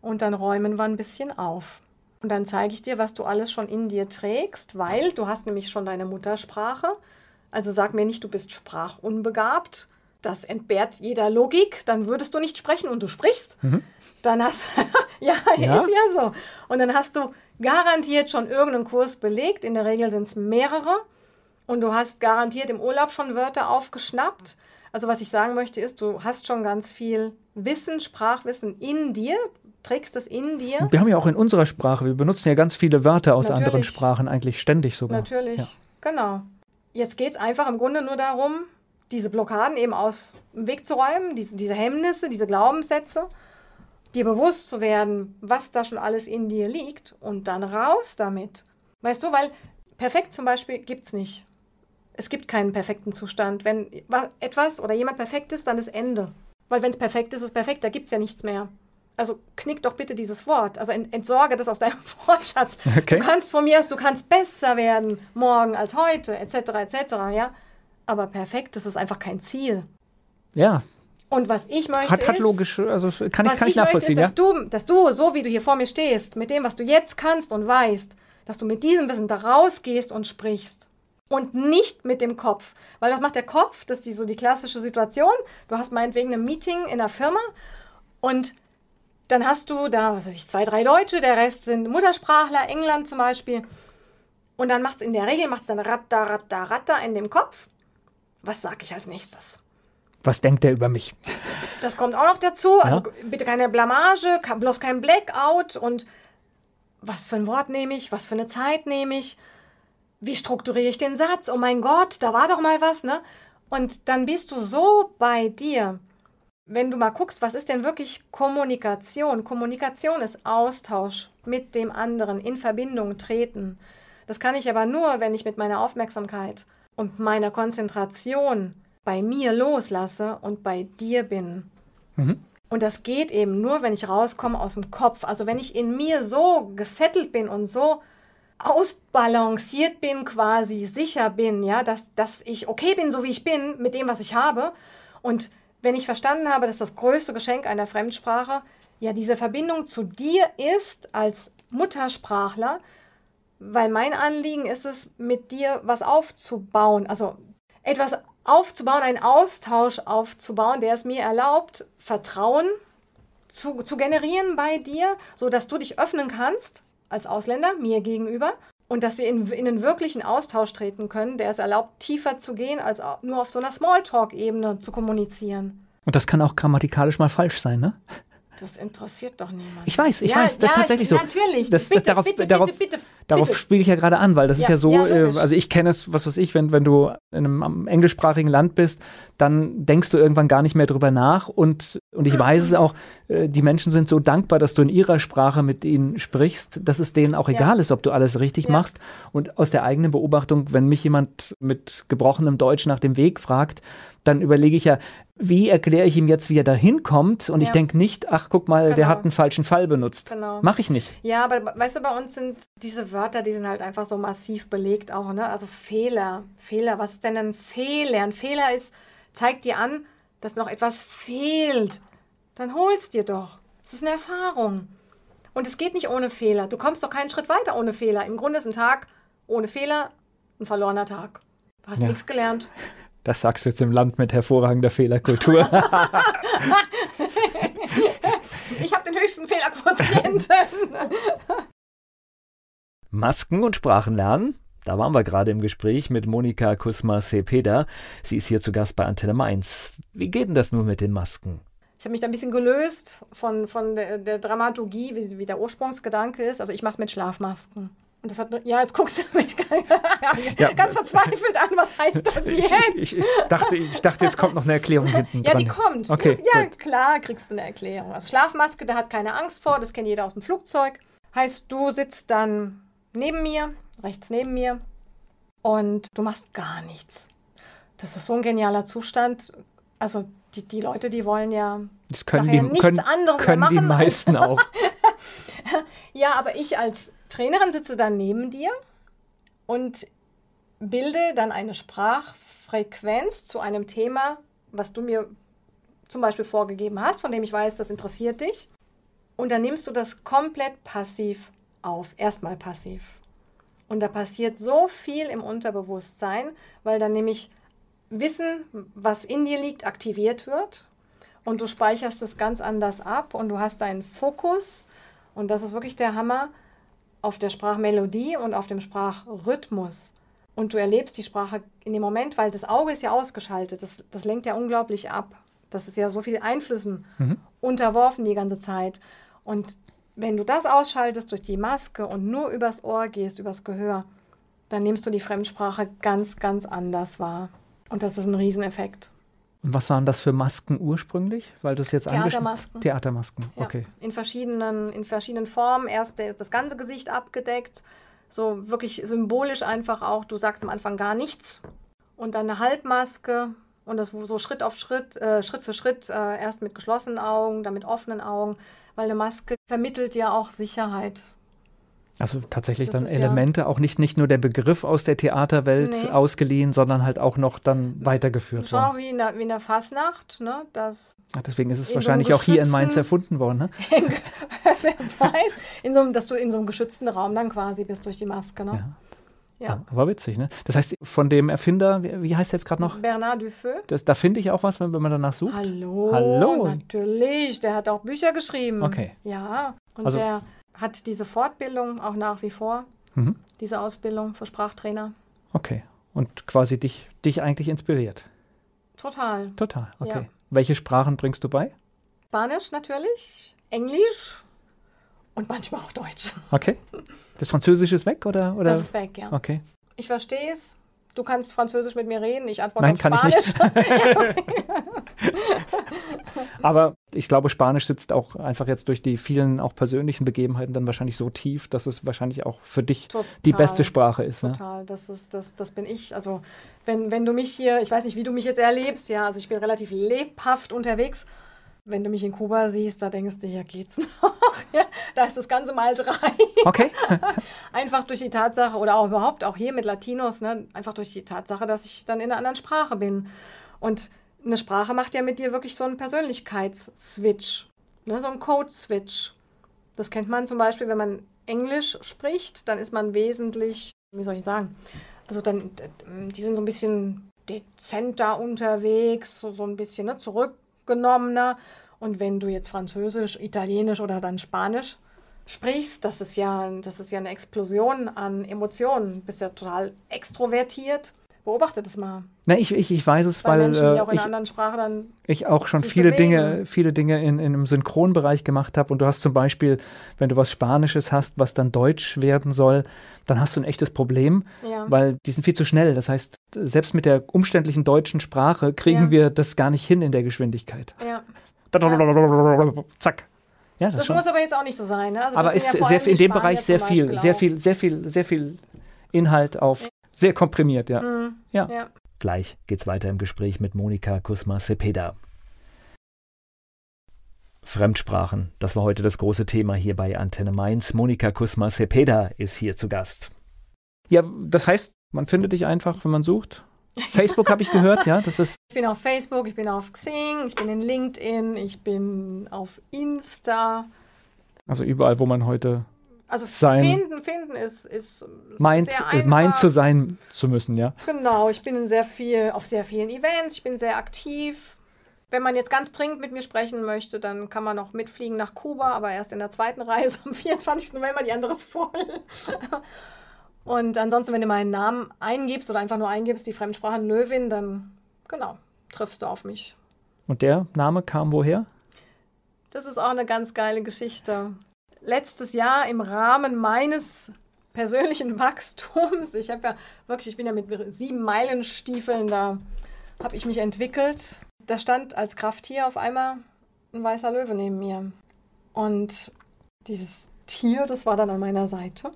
Speaker 3: Und dann räumen wir ein bisschen auf. Und dann zeige ich dir, was du alles schon in dir trägst, weil du hast nämlich schon deine Muttersprache. Also sag mir nicht, du bist sprachunbegabt. Das entbehrt jeder Logik. Dann würdest du nicht sprechen und du sprichst. Mhm. Dann hast ja, ja, ist ja so. Und dann hast du garantiert schon irgendeinen Kurs belegt. In der Regel sind es mehrere. Und du hast garantiert im Urlaub schon Wörter aufgeschnappt. Also was ich sagen möchte ist, du hast schon ganz viel Wissen, Sprachwissen in dir, trägst es in dir.
Speaker 2: Wir haben ja auch in unserer Sprache, wir benutzen ja ganz viele Wörter aus Natürlich. anderen Sprachen, eigentlich ständig sogar.
Speaker 3: Natürlich,
Speaker 2: ja.
Speaker 3: genau. Jetzt geht es einfach im Grunde nur darum, diese Blockaden eben aus dem Weg zu räumen, diese, diese Hemmnisse, diese Glaubenssätze, dir bewusst zu werden, was da schon alles in dir liegt und dann raus damit. Weißt du, weil perfekt zum Beispiel gibt es nicht. Es gibt keinen perfekten Zustand. Wenn etwas oder jemand perfekt ist, dann ist Ende. Weil wenn es perfekt ist, ist es perfekt, da gibt es ja nichts mehr also knick doch bitte dieses Wort, also entsorge das aus deinem Wortschatz. Okay. Du kannst von mir aus, du kannst besser werden morgen als heute, etc., etc., ja. Aber perfekt, das ist einfach kein Ziel.
Speaker 2: Ja.
Speaker 3: Und was ich möchte
Speaker 2: hat,
Speaker 3: hat
Speaker 2: ist, logisch, also kann ich, kann ich, nachvollziehen,
Speaker 3: möchte, ist, ja? dass du, dass du, so wie du hier vor mir stehst, mit dem, was du jetzt kannst und weißt, dass du mit diesem Wissen da rausgehst und sprichst. Und nicht mit dem Kopf. Weil was macht der Kopf? Das ist die, so die klassische Situation. Du hast meinetwegen ein Meeting in der Firma und dann hast du da, was weiß ich, zwei, drei Deutsche, der Rest sind Muttersprachler, England zum Beispiel. Und dann macht es in der Regel, macht es dann ratta, ratta, ratta in dem Kopf. Was sage ich als nächstes?
Speaker 2: Was denkt er über mich?
Speaker 3: Das kommt auch noch dazu. Also ja. bitte keine Blamage, bloß kein Blackout. Und was für ein Wort nehme ich? Was für eine Zeit nehme ich? Wie strukturiere ich den Satz? Oh mein Gott, da war doch mal was, ne? Und dann bist du so bei dir. Wenn du mal guckst, was ist denn wirklich Kommunikation? Kommunikation ist Austausch mit dem anderen, in Verbindung treten. Das kann ich aber nur, wenn ich mit meiner Aufmerksamkeit und meiner Konzentration bei mir loslasse und bei dir bin. Mhm. Und das geht eben nur, wenn ich rauskomme aus dem Kopf. Also wenn ich in mir so gesettelt bin und so ausbalanciert bin, quasi sicher bin, ja, dass, dass ich okay bin, so wie ich bin, mit dem, was ich habe. Und wenn ich verstanden habe, dass das größte Geschenk einer Fremdsprache ja diese Verbindung zu dir ist als Muttersprachler, weil mein Anliegen ist es, mit dir was aufzubauen, also etwas aufzubauen, einen Austausch aufzubauen, der es mir erlaubt, Vertrauen zu, zu generieren bei dir, sodass du dich öffnen kannst als Ausländer mir gegenüber und dass wir in, in einen wirklichen Austausch treten können, der es erlaubt, tiefer zu gehen, als nur auf so einer Smalltalk-Ebene zu kommunizieren.
Speaker 2: Und das kann auch grammatikalisch mal falsch sein, ne?
Speaker 3: Das interessiert doch niemand.
Speaker 2: Ich weiß, ich ja, weiß, das ja, ist tatsächlich ich, so.
Speaker 3: Natürlich.
Speaker 2: Das, bitte, das, darauf, bitte, darauf, bitte, darauf spiele ich ja gerade an, weil das ja, ist ja so, äh, also ich kenne es, was weiß ich, wenn, wenn du in einem englischsprachigen Land bist, dann denkst du irgendwann gar nicht mehr drüber nach und, und ich weiß es auch, äh, die Menschen sind so dankbar, dass du in ihrer Sprache mit ihnen sprichst, dass es denen auch egal ist, ob du alles richtig machst. Und aus der eigenen Beobachtung, wenn mich jemand mit gebrochenem Deutsch nach dem Weg fragt, dann überlege ich ja, wie erkläre ich ihm jetzt, wie er da hinkommt? Und ja. ich denke nicht, ach, guck mal, genau. der hat einen falschen Fall benutzt. Genau. Mache ich nicht.
Speaker 3: Ja, aber weißt du, bei uns sind diese Wörter, die sind halt einfach so massiv belegt auch, ne? Also Fehler. Fehler, was ist denn ein Fehler? Ein Fehler ist, zeigt dir an, dass noch etwas fehlt. Dann hol's dir doch. Es ist eine Erfahrung. Und es geht nicht ohne Fehler. Du kommst doch keinen Schritt weiter ohne Fehler. Im Grunde ist ein Tag ohne Fehler ein verlorener Tag. Du hast ja. nichts gelernt.
Speaker 2: Das sagst du jetzt im Land mit hervorragender Fehlerkultur.
Speaker 3: ich habe den höchsten Fehlerquotienten.
Speaker 4: Masken und Sprachenlernen. Da waren wir gerade im Gespräch mit Monika Kusma-Sepeda. Sie ist hier zu Gast bei Antenne Mainz. Wie geht denn das nun mit den Masken?
Speaker 3: Ich habe mich da ein bisschen gelöst von, von der, der Dramaturgie, wie, wie der Ursprungsgedanke ist. Also ich mache es mit Schlafmasken. Und das hat, ja, jetzt guckst du mich ja, ganz verzweifelt an, was heißt das jetzt?
Speaker 2: Ich, ich, ich, dachte, ich dachte, jetzt kommt noch eine Erklärung hinten
Speaker 3: Ja,
Speaker 2: dran.
Speaker 3: die kommt. Okay, ja, gut. klar, kriegst du eine Erklärung. Also Schlafmaske, da hat keine Angst vor, das kennt jeder aus dem Flugzeug. Heißt, du sitzt dann neben mir, rechts neben mir und du machst gar nichts. Das ist so ein genialer Zustand. Also die, die Leute, die wollen ja
Speaker 2: das können die,
Speaker 3: nichts
Speaker 2: können,
Speaker 3: anderes
Speaker 2: können
Speaker 3: machen.
Speaker 2: die meisten auch.
Speaker 3: ja, aber ich als Trainerin sitze dann neben dir und bilde dann eine Sprachfrequenz zu einem Thema, was du mir zum Beispiel vorgegeben hast, von dem ich weiß, das interessiert dich. Und dann nimmst du das komplett passiv auf, erstmal passiv. Und da passiert so viel im Unterbewusstsein, weil dann nämlich Wissen, was in dir liegt, aktiviert wird und du speicherst es ganz anders ab und du hast deinen Fokus und das ist wirklich der Hammer auf der Sprachmelodie und auf dem Sprachrhythmus. Und du erlebst die Sprache in dem Moment, weil das Auge ist ja ausgeschaltet. Das, das lenkt ja unglaublich ab. Das ist ja so viel Einflüssen mhm. unterworfen die ganze Zeit. Und wenn du das ausschaltest durch die Maske und nur übers Ohr gehst, übers Gehör, dann nimmst du die Fremdsprache ganz, ganz anders wahr. Und das ist ein Rieseneffekt.
Speaker 2: Was waren das für Masken ursprünglich? Weil du es jetzt
Speaker 3: Theatermasken.
Speaker 2: Theatermasken, ja, okay.
Speaker 3: In verschiedenen, in verschiedenen Formen. Erst das ganze Gesicht abgedeckt, so wirklich symbolisch einfach auch. Du sagst am Anfang gar nichts. Und dann eine Halbmaske und das so Schritt auf Schritt, äh, Schritt für Schritt, äh, erst mit geschlossenen Augen, dann mit offenen Augen, weil eine Maske vermittelt ja auch Sicherheit.
Speaker 2: Also tatsächlich das dann Elemente, ja auch nicht, nicht nur der Begriff aus der Theaterwelt nee. ausgeliehen, sondern halt auch noch dann weitergeführt
Speaker 3: Schon auch wie in der, wie in der Fasnacht, ne? Das
Speaker 2: Ach, deswegen ist es wahrscheinlich so auch hier in Mainz erfunden worden, ne?
Speaker 3: Wer weiß, in so einem, dass du in so einem geschützten Raum dann quasi bist durch die Maske, ne?
Speaker 2: Ja. Ja. Aber witzig, ne? Das heißt, von dem Erfinder, wie, wie heißt der jetzt gerade noch?
Speaker 3: Bernard Dufeu.
Speaker 2: Das, da finde ich auch was, wenn, wenn man danach sucht.
Speaker 3: Hallo.
Speaker 2: Hallo.
Speaker 3: Natürlich, der hat auch Bücher geschrieben.
Speaker 2: Okay.
Speaker 3: Ja. Und also, der hat diese Fortbildung auch nach wie vor, mhm. diese Ausbildung für Sprachtrainer.
Speaker 2: Okay. Und quasi dich, dich eigentlich inspiriert.
Speaker 3: Total.
Speaker 2: Total, okay. Ja. Welche Sprachen bringst du bei?
Speaker 3: Spanisch natürlich, Englisch und manchmal auch Deutsch.
Speaker 2: Okay. Das Französische ist weg, oder? oder?
Speaker 3: Das ist weg, ja.
Speaker 2: Okay.
Speaker 3: Ich verstehe es, du kannst Französisch mit mir reden, ich antworte
Speaker 2: Nein,
Speaker 3: auf
Speaker 2: kann
Speaker 3: Spanisch.
Speaker 2: ich nicht. Aber ich glaube, Spanisch sitzt auch einfach jetzt durch die vielen auch persönlichen Begebenheiten dann wahrscheinlich so tief, dass es wahrscheinlich auch für dich
Speaker 3: Total,
Speaker 2: die beste Sprache ist. Ne?
Speaker 3: Total, das ist, das, das bin ich. Also wenn, wenn du mich hier, ich weiß nicht, wie du mich jetzt erlebst, ja, also ich bin relativ lebhaft unterwegs. Wenn du mich in Kuba siehst, da denkst du, ja, geht's noch. ja, da ist das Ganze mal drei.
Speaker 2: Okay.
Speaker 3: einfach durch die Tatsache, oder auch überhaupt auch hier mit Latinos, ne, einfach durch die Tatsache, dass ich dann in einer anderen Sprache bin. Und eine Sprache macht ja mit dir wirklich so einen Persönlichkeitsswitch, ne, so einen Code-Switch. Das kennt man zum Beispiel, wenn man Englisch spricht, dann ist man wesentlich, wie soll ich sagen, also dann, die sind so ein bisschen dezenter unterwegs, so, so ein bisschen ne, zurückgenommener. Und wenn du jetzt Französisch, Italienisch oder dann Spanisch sprichst, das ist ja, das ist ja eine Explosion an Emotionen. Du bist ja total extrovertiert. Beobachte das mal.
Speaker 2: Na, ich, ich, ich weiß es,
Speaker 3: Bei
Speaker 2: weil
Speaker 3: Menschen, die
Speaker 2: äh,
Speaker 3: auch in
Speaker 2: ich,
Speaker 3: anderen Sprache dann
Speaker 2: ich auch schon viele
Speaker 3: bewegen.
Speaker 2: Dinge, viele Dinge in, in einem Synchronbereich gemacht habe. Und du hast zum Beispiel, wenn du was Spanisches hast, was dann Deutsch werden soll, dann hast du ein echtes Problem,
Speaker 3: ja.
Speaker 2: weil die sind viel zu schnell. Das heißt, selbst mit der umständlichen deutschen Sprache kriegen
Speaker 3: Ja.
Speaker 2: wir das gar nicht hin in der Geschwindigkeit.
Speaker 3: ja.
Speaker 2: Zack. Ja, das,
Speaker 3: Das
Speaker 2: schon.
Speaker 3: muss aber jetzt auch nicht so sein. Ne? Also
Speaker 2: aber ist
Speaker 3: ja
Speaker 2: sehr viel, in dem
Speaker 3: Spanier
Speaker 2: Bereich sehr viel, sehr viel, sehr viel, sehr viel Inhalt auf sehr komprimiert, ja.
Speaker 3: Mhm.
Speaker 2: Ja.
Speaker 3: ja.
Speaker 4: Gleich geht's weiter im Gespräch mit Monika Kusma-Cepeda. Fremdsprachen, das war heute das große Thema hier bei Antenne Mainz. Monika Kusma-Cepeda ist hier zu Gast.
Speaker 2: Ja, das heißt, man findet dich einfach, wenn man sucht. Facebook habe ich gehört, ja, das ist
Speaker 3: Ich bin auf Facebook, ich bin auf Xing, ich bin in LinkedIn, ich bin auf Insta.
Speaker 2: also überall, wo man heute
Speaker 3: Also
Speaker 2: Sein-
Speaker 3: finden, finden ist, ist
Speaker 2: meint,
Speaker 3: sehr
Speaker 2: äh,
Speaker 3: einfach.
Speaker 2: meint zu sein zu müssen, ja.
Speaker 3: Genau, ich bin in sehr viel, auf sehr vielen Events, ich bin sehr aktiv. Wenn man jetzt ganz dringend mit mir sprechen möchte, dann kann man noch mitfliegen nach Kuba, aber erst in der zweiten Reise am 24. November, die andere ist voll. Und ansonsten, wenn du meinen Namen eingibst oder einfach nur eingibst, die Fremdsprachen Löwin, dann genau, triffst du auf mich.
Speaker 2: Und der Name kam woher?
Speaker 3: Das ist auch eine ganz geile Geschichte. Letztes Jahr im Rahmen meines persönlichen Wachstums, ich habe ja wirklich, ich bin ja mit sieben Meilenstiefeln, da habe ich mich entwickelt. Da stand als Krafttier auf einmal ein weißer Löwe neben mir. Und dieses Tier, das war dann an meiner Seite.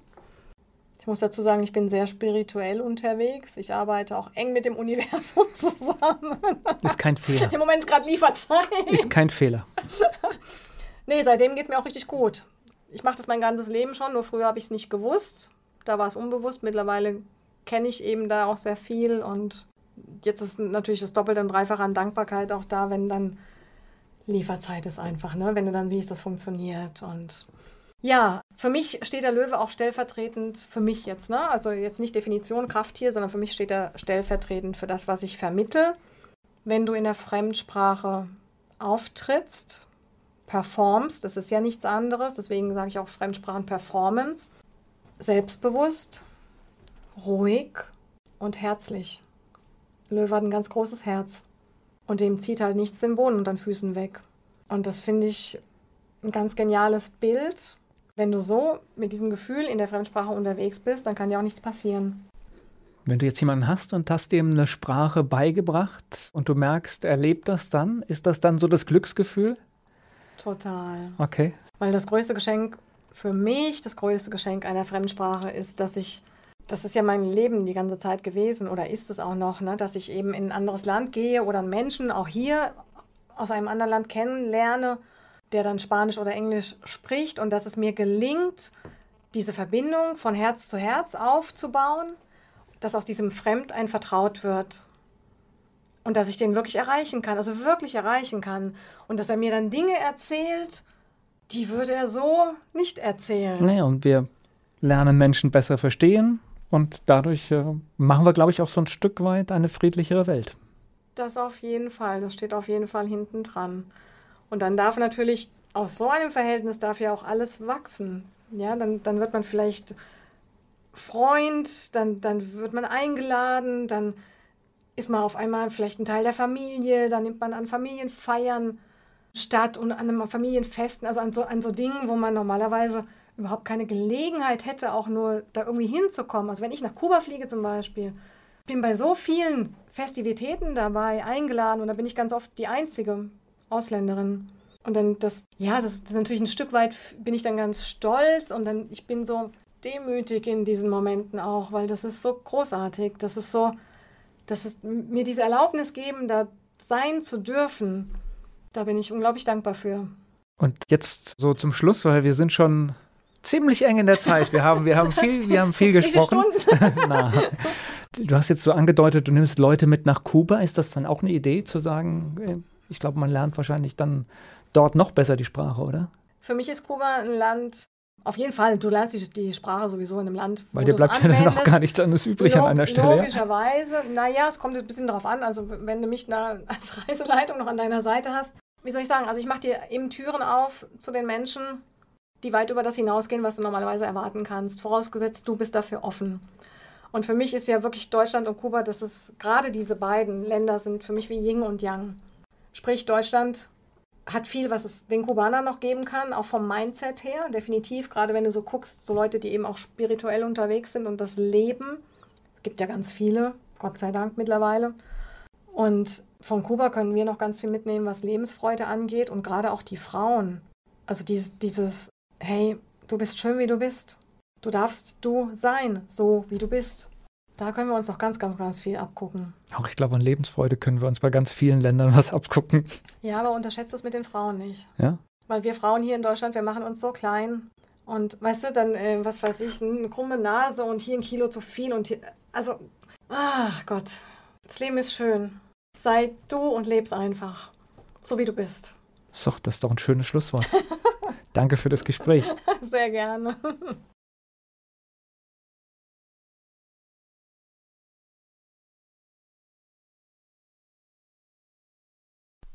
Speaker 3: Ich muss dazu sagen, ich bin sehr spirituell unterwegs. Ich arbeite auch eng mit dem Universum zusammen.
Speaker 2: Ist kein Fehler.
Speaker 3: Im Moment ist gerade Lieferzeit.
Speaker 2: Ist kein Fehler.
Speaker 3: Nee, seitdem geht es mir auch richtig gut. Ich mache das mein ganzes Leben schon, nur früher habe ich es nicht gewusst. Da war es unbewusst. Mittlerweile kenne ich eben da auch sehr viel und jetzt ist natürlich das Doppelte und Dreifache an Dankbarkeit auch da, wenn dann Lieferzeit ist einfach, ne? wenn du dann siehst, das funktioniert und ja, für mich steht der Löwe auch stellvertretend, für mich jetzt, ne? also jetzt nicht Definition Krafttier, sondern für mich steht er stellvertretend für das, was ich vermittel. Wenn du in der Fremdsprache auftrittst, performst, das ist ja nichts anderes, deswegen sage ich auch Fremdsprachen Performance, selbstbewusst, ruhig und herzlich. Löwe hat ein ganz großes Herz und dem zieht halt nichts den Boden unter den Füßen weg. Und das finde ich ein ganz geniales Bild. Wenn du so mit diesem Gefühl in der Fremdsprache unterwegs bist, dann kann dir auch nichts passieren.
Speaker 2: Wenn du jetzt jemanden hast und hast dem eine Sprache beigebracht und du merkst, er lebt das dann, ist das dann so das Glücksgefühl?
Speaker 3: Total.
Speaker 2: Okay.
Speaker 3: Weil das größte Geschenk für mich, das größte Geschenk einer Fremdsprache ist, dass ich, das ist ja mein Leben die ganze Zeit gewesen oder ist es auch noch, ne, dass ich eben in ein anderes Land gehe oder einen Menschen auch hier aus einem anderen Land kennenlerne, der dann Spanisch oder Englisch spricht und dass es mir gelingt, diese Verbindung von Herz zu Herz aufzubauen, dass aus diesem Fremd ein Vertraut wird und dass ich den wirklich erreichen kann, also wirklich erreichen kann und dass er mir dann Dinge erzählt, die würde er so nicht erzählen.
Speaker 2: Naja, und wir lernen Menschen besser verstehen und dadurch äh, machen wir, glaube ich, auch so ein Stück weit eine friedlichere Welt.
Speaker 3: Das auf jeden Fall, das steht auf jeden Fall hinten dran. Und dann darf natürlich aus so einem Verhältnis darf ja auch alles wachsen. Ja, dann, dann wird man vielleicht Freund, dann, dann wird man eingeladen, dann ist man auf einmal vielleicht ein Teil der Familie, dann nimmt man an Familienfeiern statt und an einem Familienfesten, also an so, an so Dingen, wo man normalerweise überhaupt keine Gelegenheit hätte, auch nur da irgendwie hinzukommen. Also wenn ich nach Kuba fliege zum Beispiel, bin bei so vielen Festivitäten dabei, eingeladen und da bin ich ganz oft die einzige Ausländerin. Und dann das, ja, das, das ist natürlich ein Stück weit, bin ich dann ganz stolz und dann, ich bin so demütig in diesen Momenten auch, weil das ist so großartig. Das ist so, dass es mir diese Erlaubnis geben, da sein zu dürfen. Da bin ich unglaublich dankbar für.
Speaker 2: Und jetzt so zum Schluss, weil wir sind schon ziemlich eng in der Zeit. Wir haben, wir haben viel, wir haben viel gesprochen. Na, du hast jetzt so angedeutet, du nimmst Leute mit nach Kuba. Ist das dann auch eine Idee zu sagen, äh, ich glaube, man lernt wahrscheinlich dann dort noch besser die Sprache, oder?
Speaker 3: Für mich ist Kuba ein Land, auf jeden Fall, du lernst die, die Sprache sowieso in einem Land.
Speaker 2: Weil dir bleibt ja dann noch gar nichts anderes übrig Log an einer Stelle.
Speaker 3: Logischerweise, ja? naja, es kommt ein bisschen darauf an. Also, wenn du mich da als Reiseleitung noch an deiner Seite hast, wie soll ich sagen, also ich mache dir eben Türen auf zu den Menschen, die weit über das hinausgehen, was du normalerweise erwarten kannst. Vorausgesetzt, du bist dafür offen. Und für mich ist ja wirklich Deutschland und Kuba, das ist gerade diese beiden Länder sind für mich wie Yin und Yang. Sprich, Deutschland hat viel, was es den Kubanern noch geben kann, auch vom Mindset her, definitiv. Gerade wenn du so guckst, so Leute, die eben auch spirituell unterwegs sind und das leben. Es gibt ja ganz viele, Gott sei Dank mittlerweile. Und von Kuba können wir noch ganz viel mitnehmen, was Lebensfreude angeht und gerade auch die Frauen. Also dieses, dieses, hey, du bist schön, wie du bist. Du darfst du sein, so wie du bist. Da können wir uns noch ganz, ganz, ganz viel abgucken.
Speaker 2: Auch ich glaube, an Lebensfreude können wir uns bei ganz vielen Ländern was abgucken.
Speaker 3: Ja, aber unterschätzt das mit den Frauen nicht.
Speaker 2: Ja.
Speaker 3: Weil wir Frauen hier in Deutschland, wir machen uns so klein. Und weißt du, dann, äh, was weiß ich, eine krumme Nase und hier ein Kilo zu viel und hier. Also, ach Gott, das Leben ist schön. Sei du und leb's einfach. So wie du bist.
Speaker 2: So, das ist doch ein schönes Schlusswort. Danke für das Gespräch.
Speaker 3: Sehr gerne.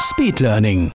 Speaker 1: Speed Learning.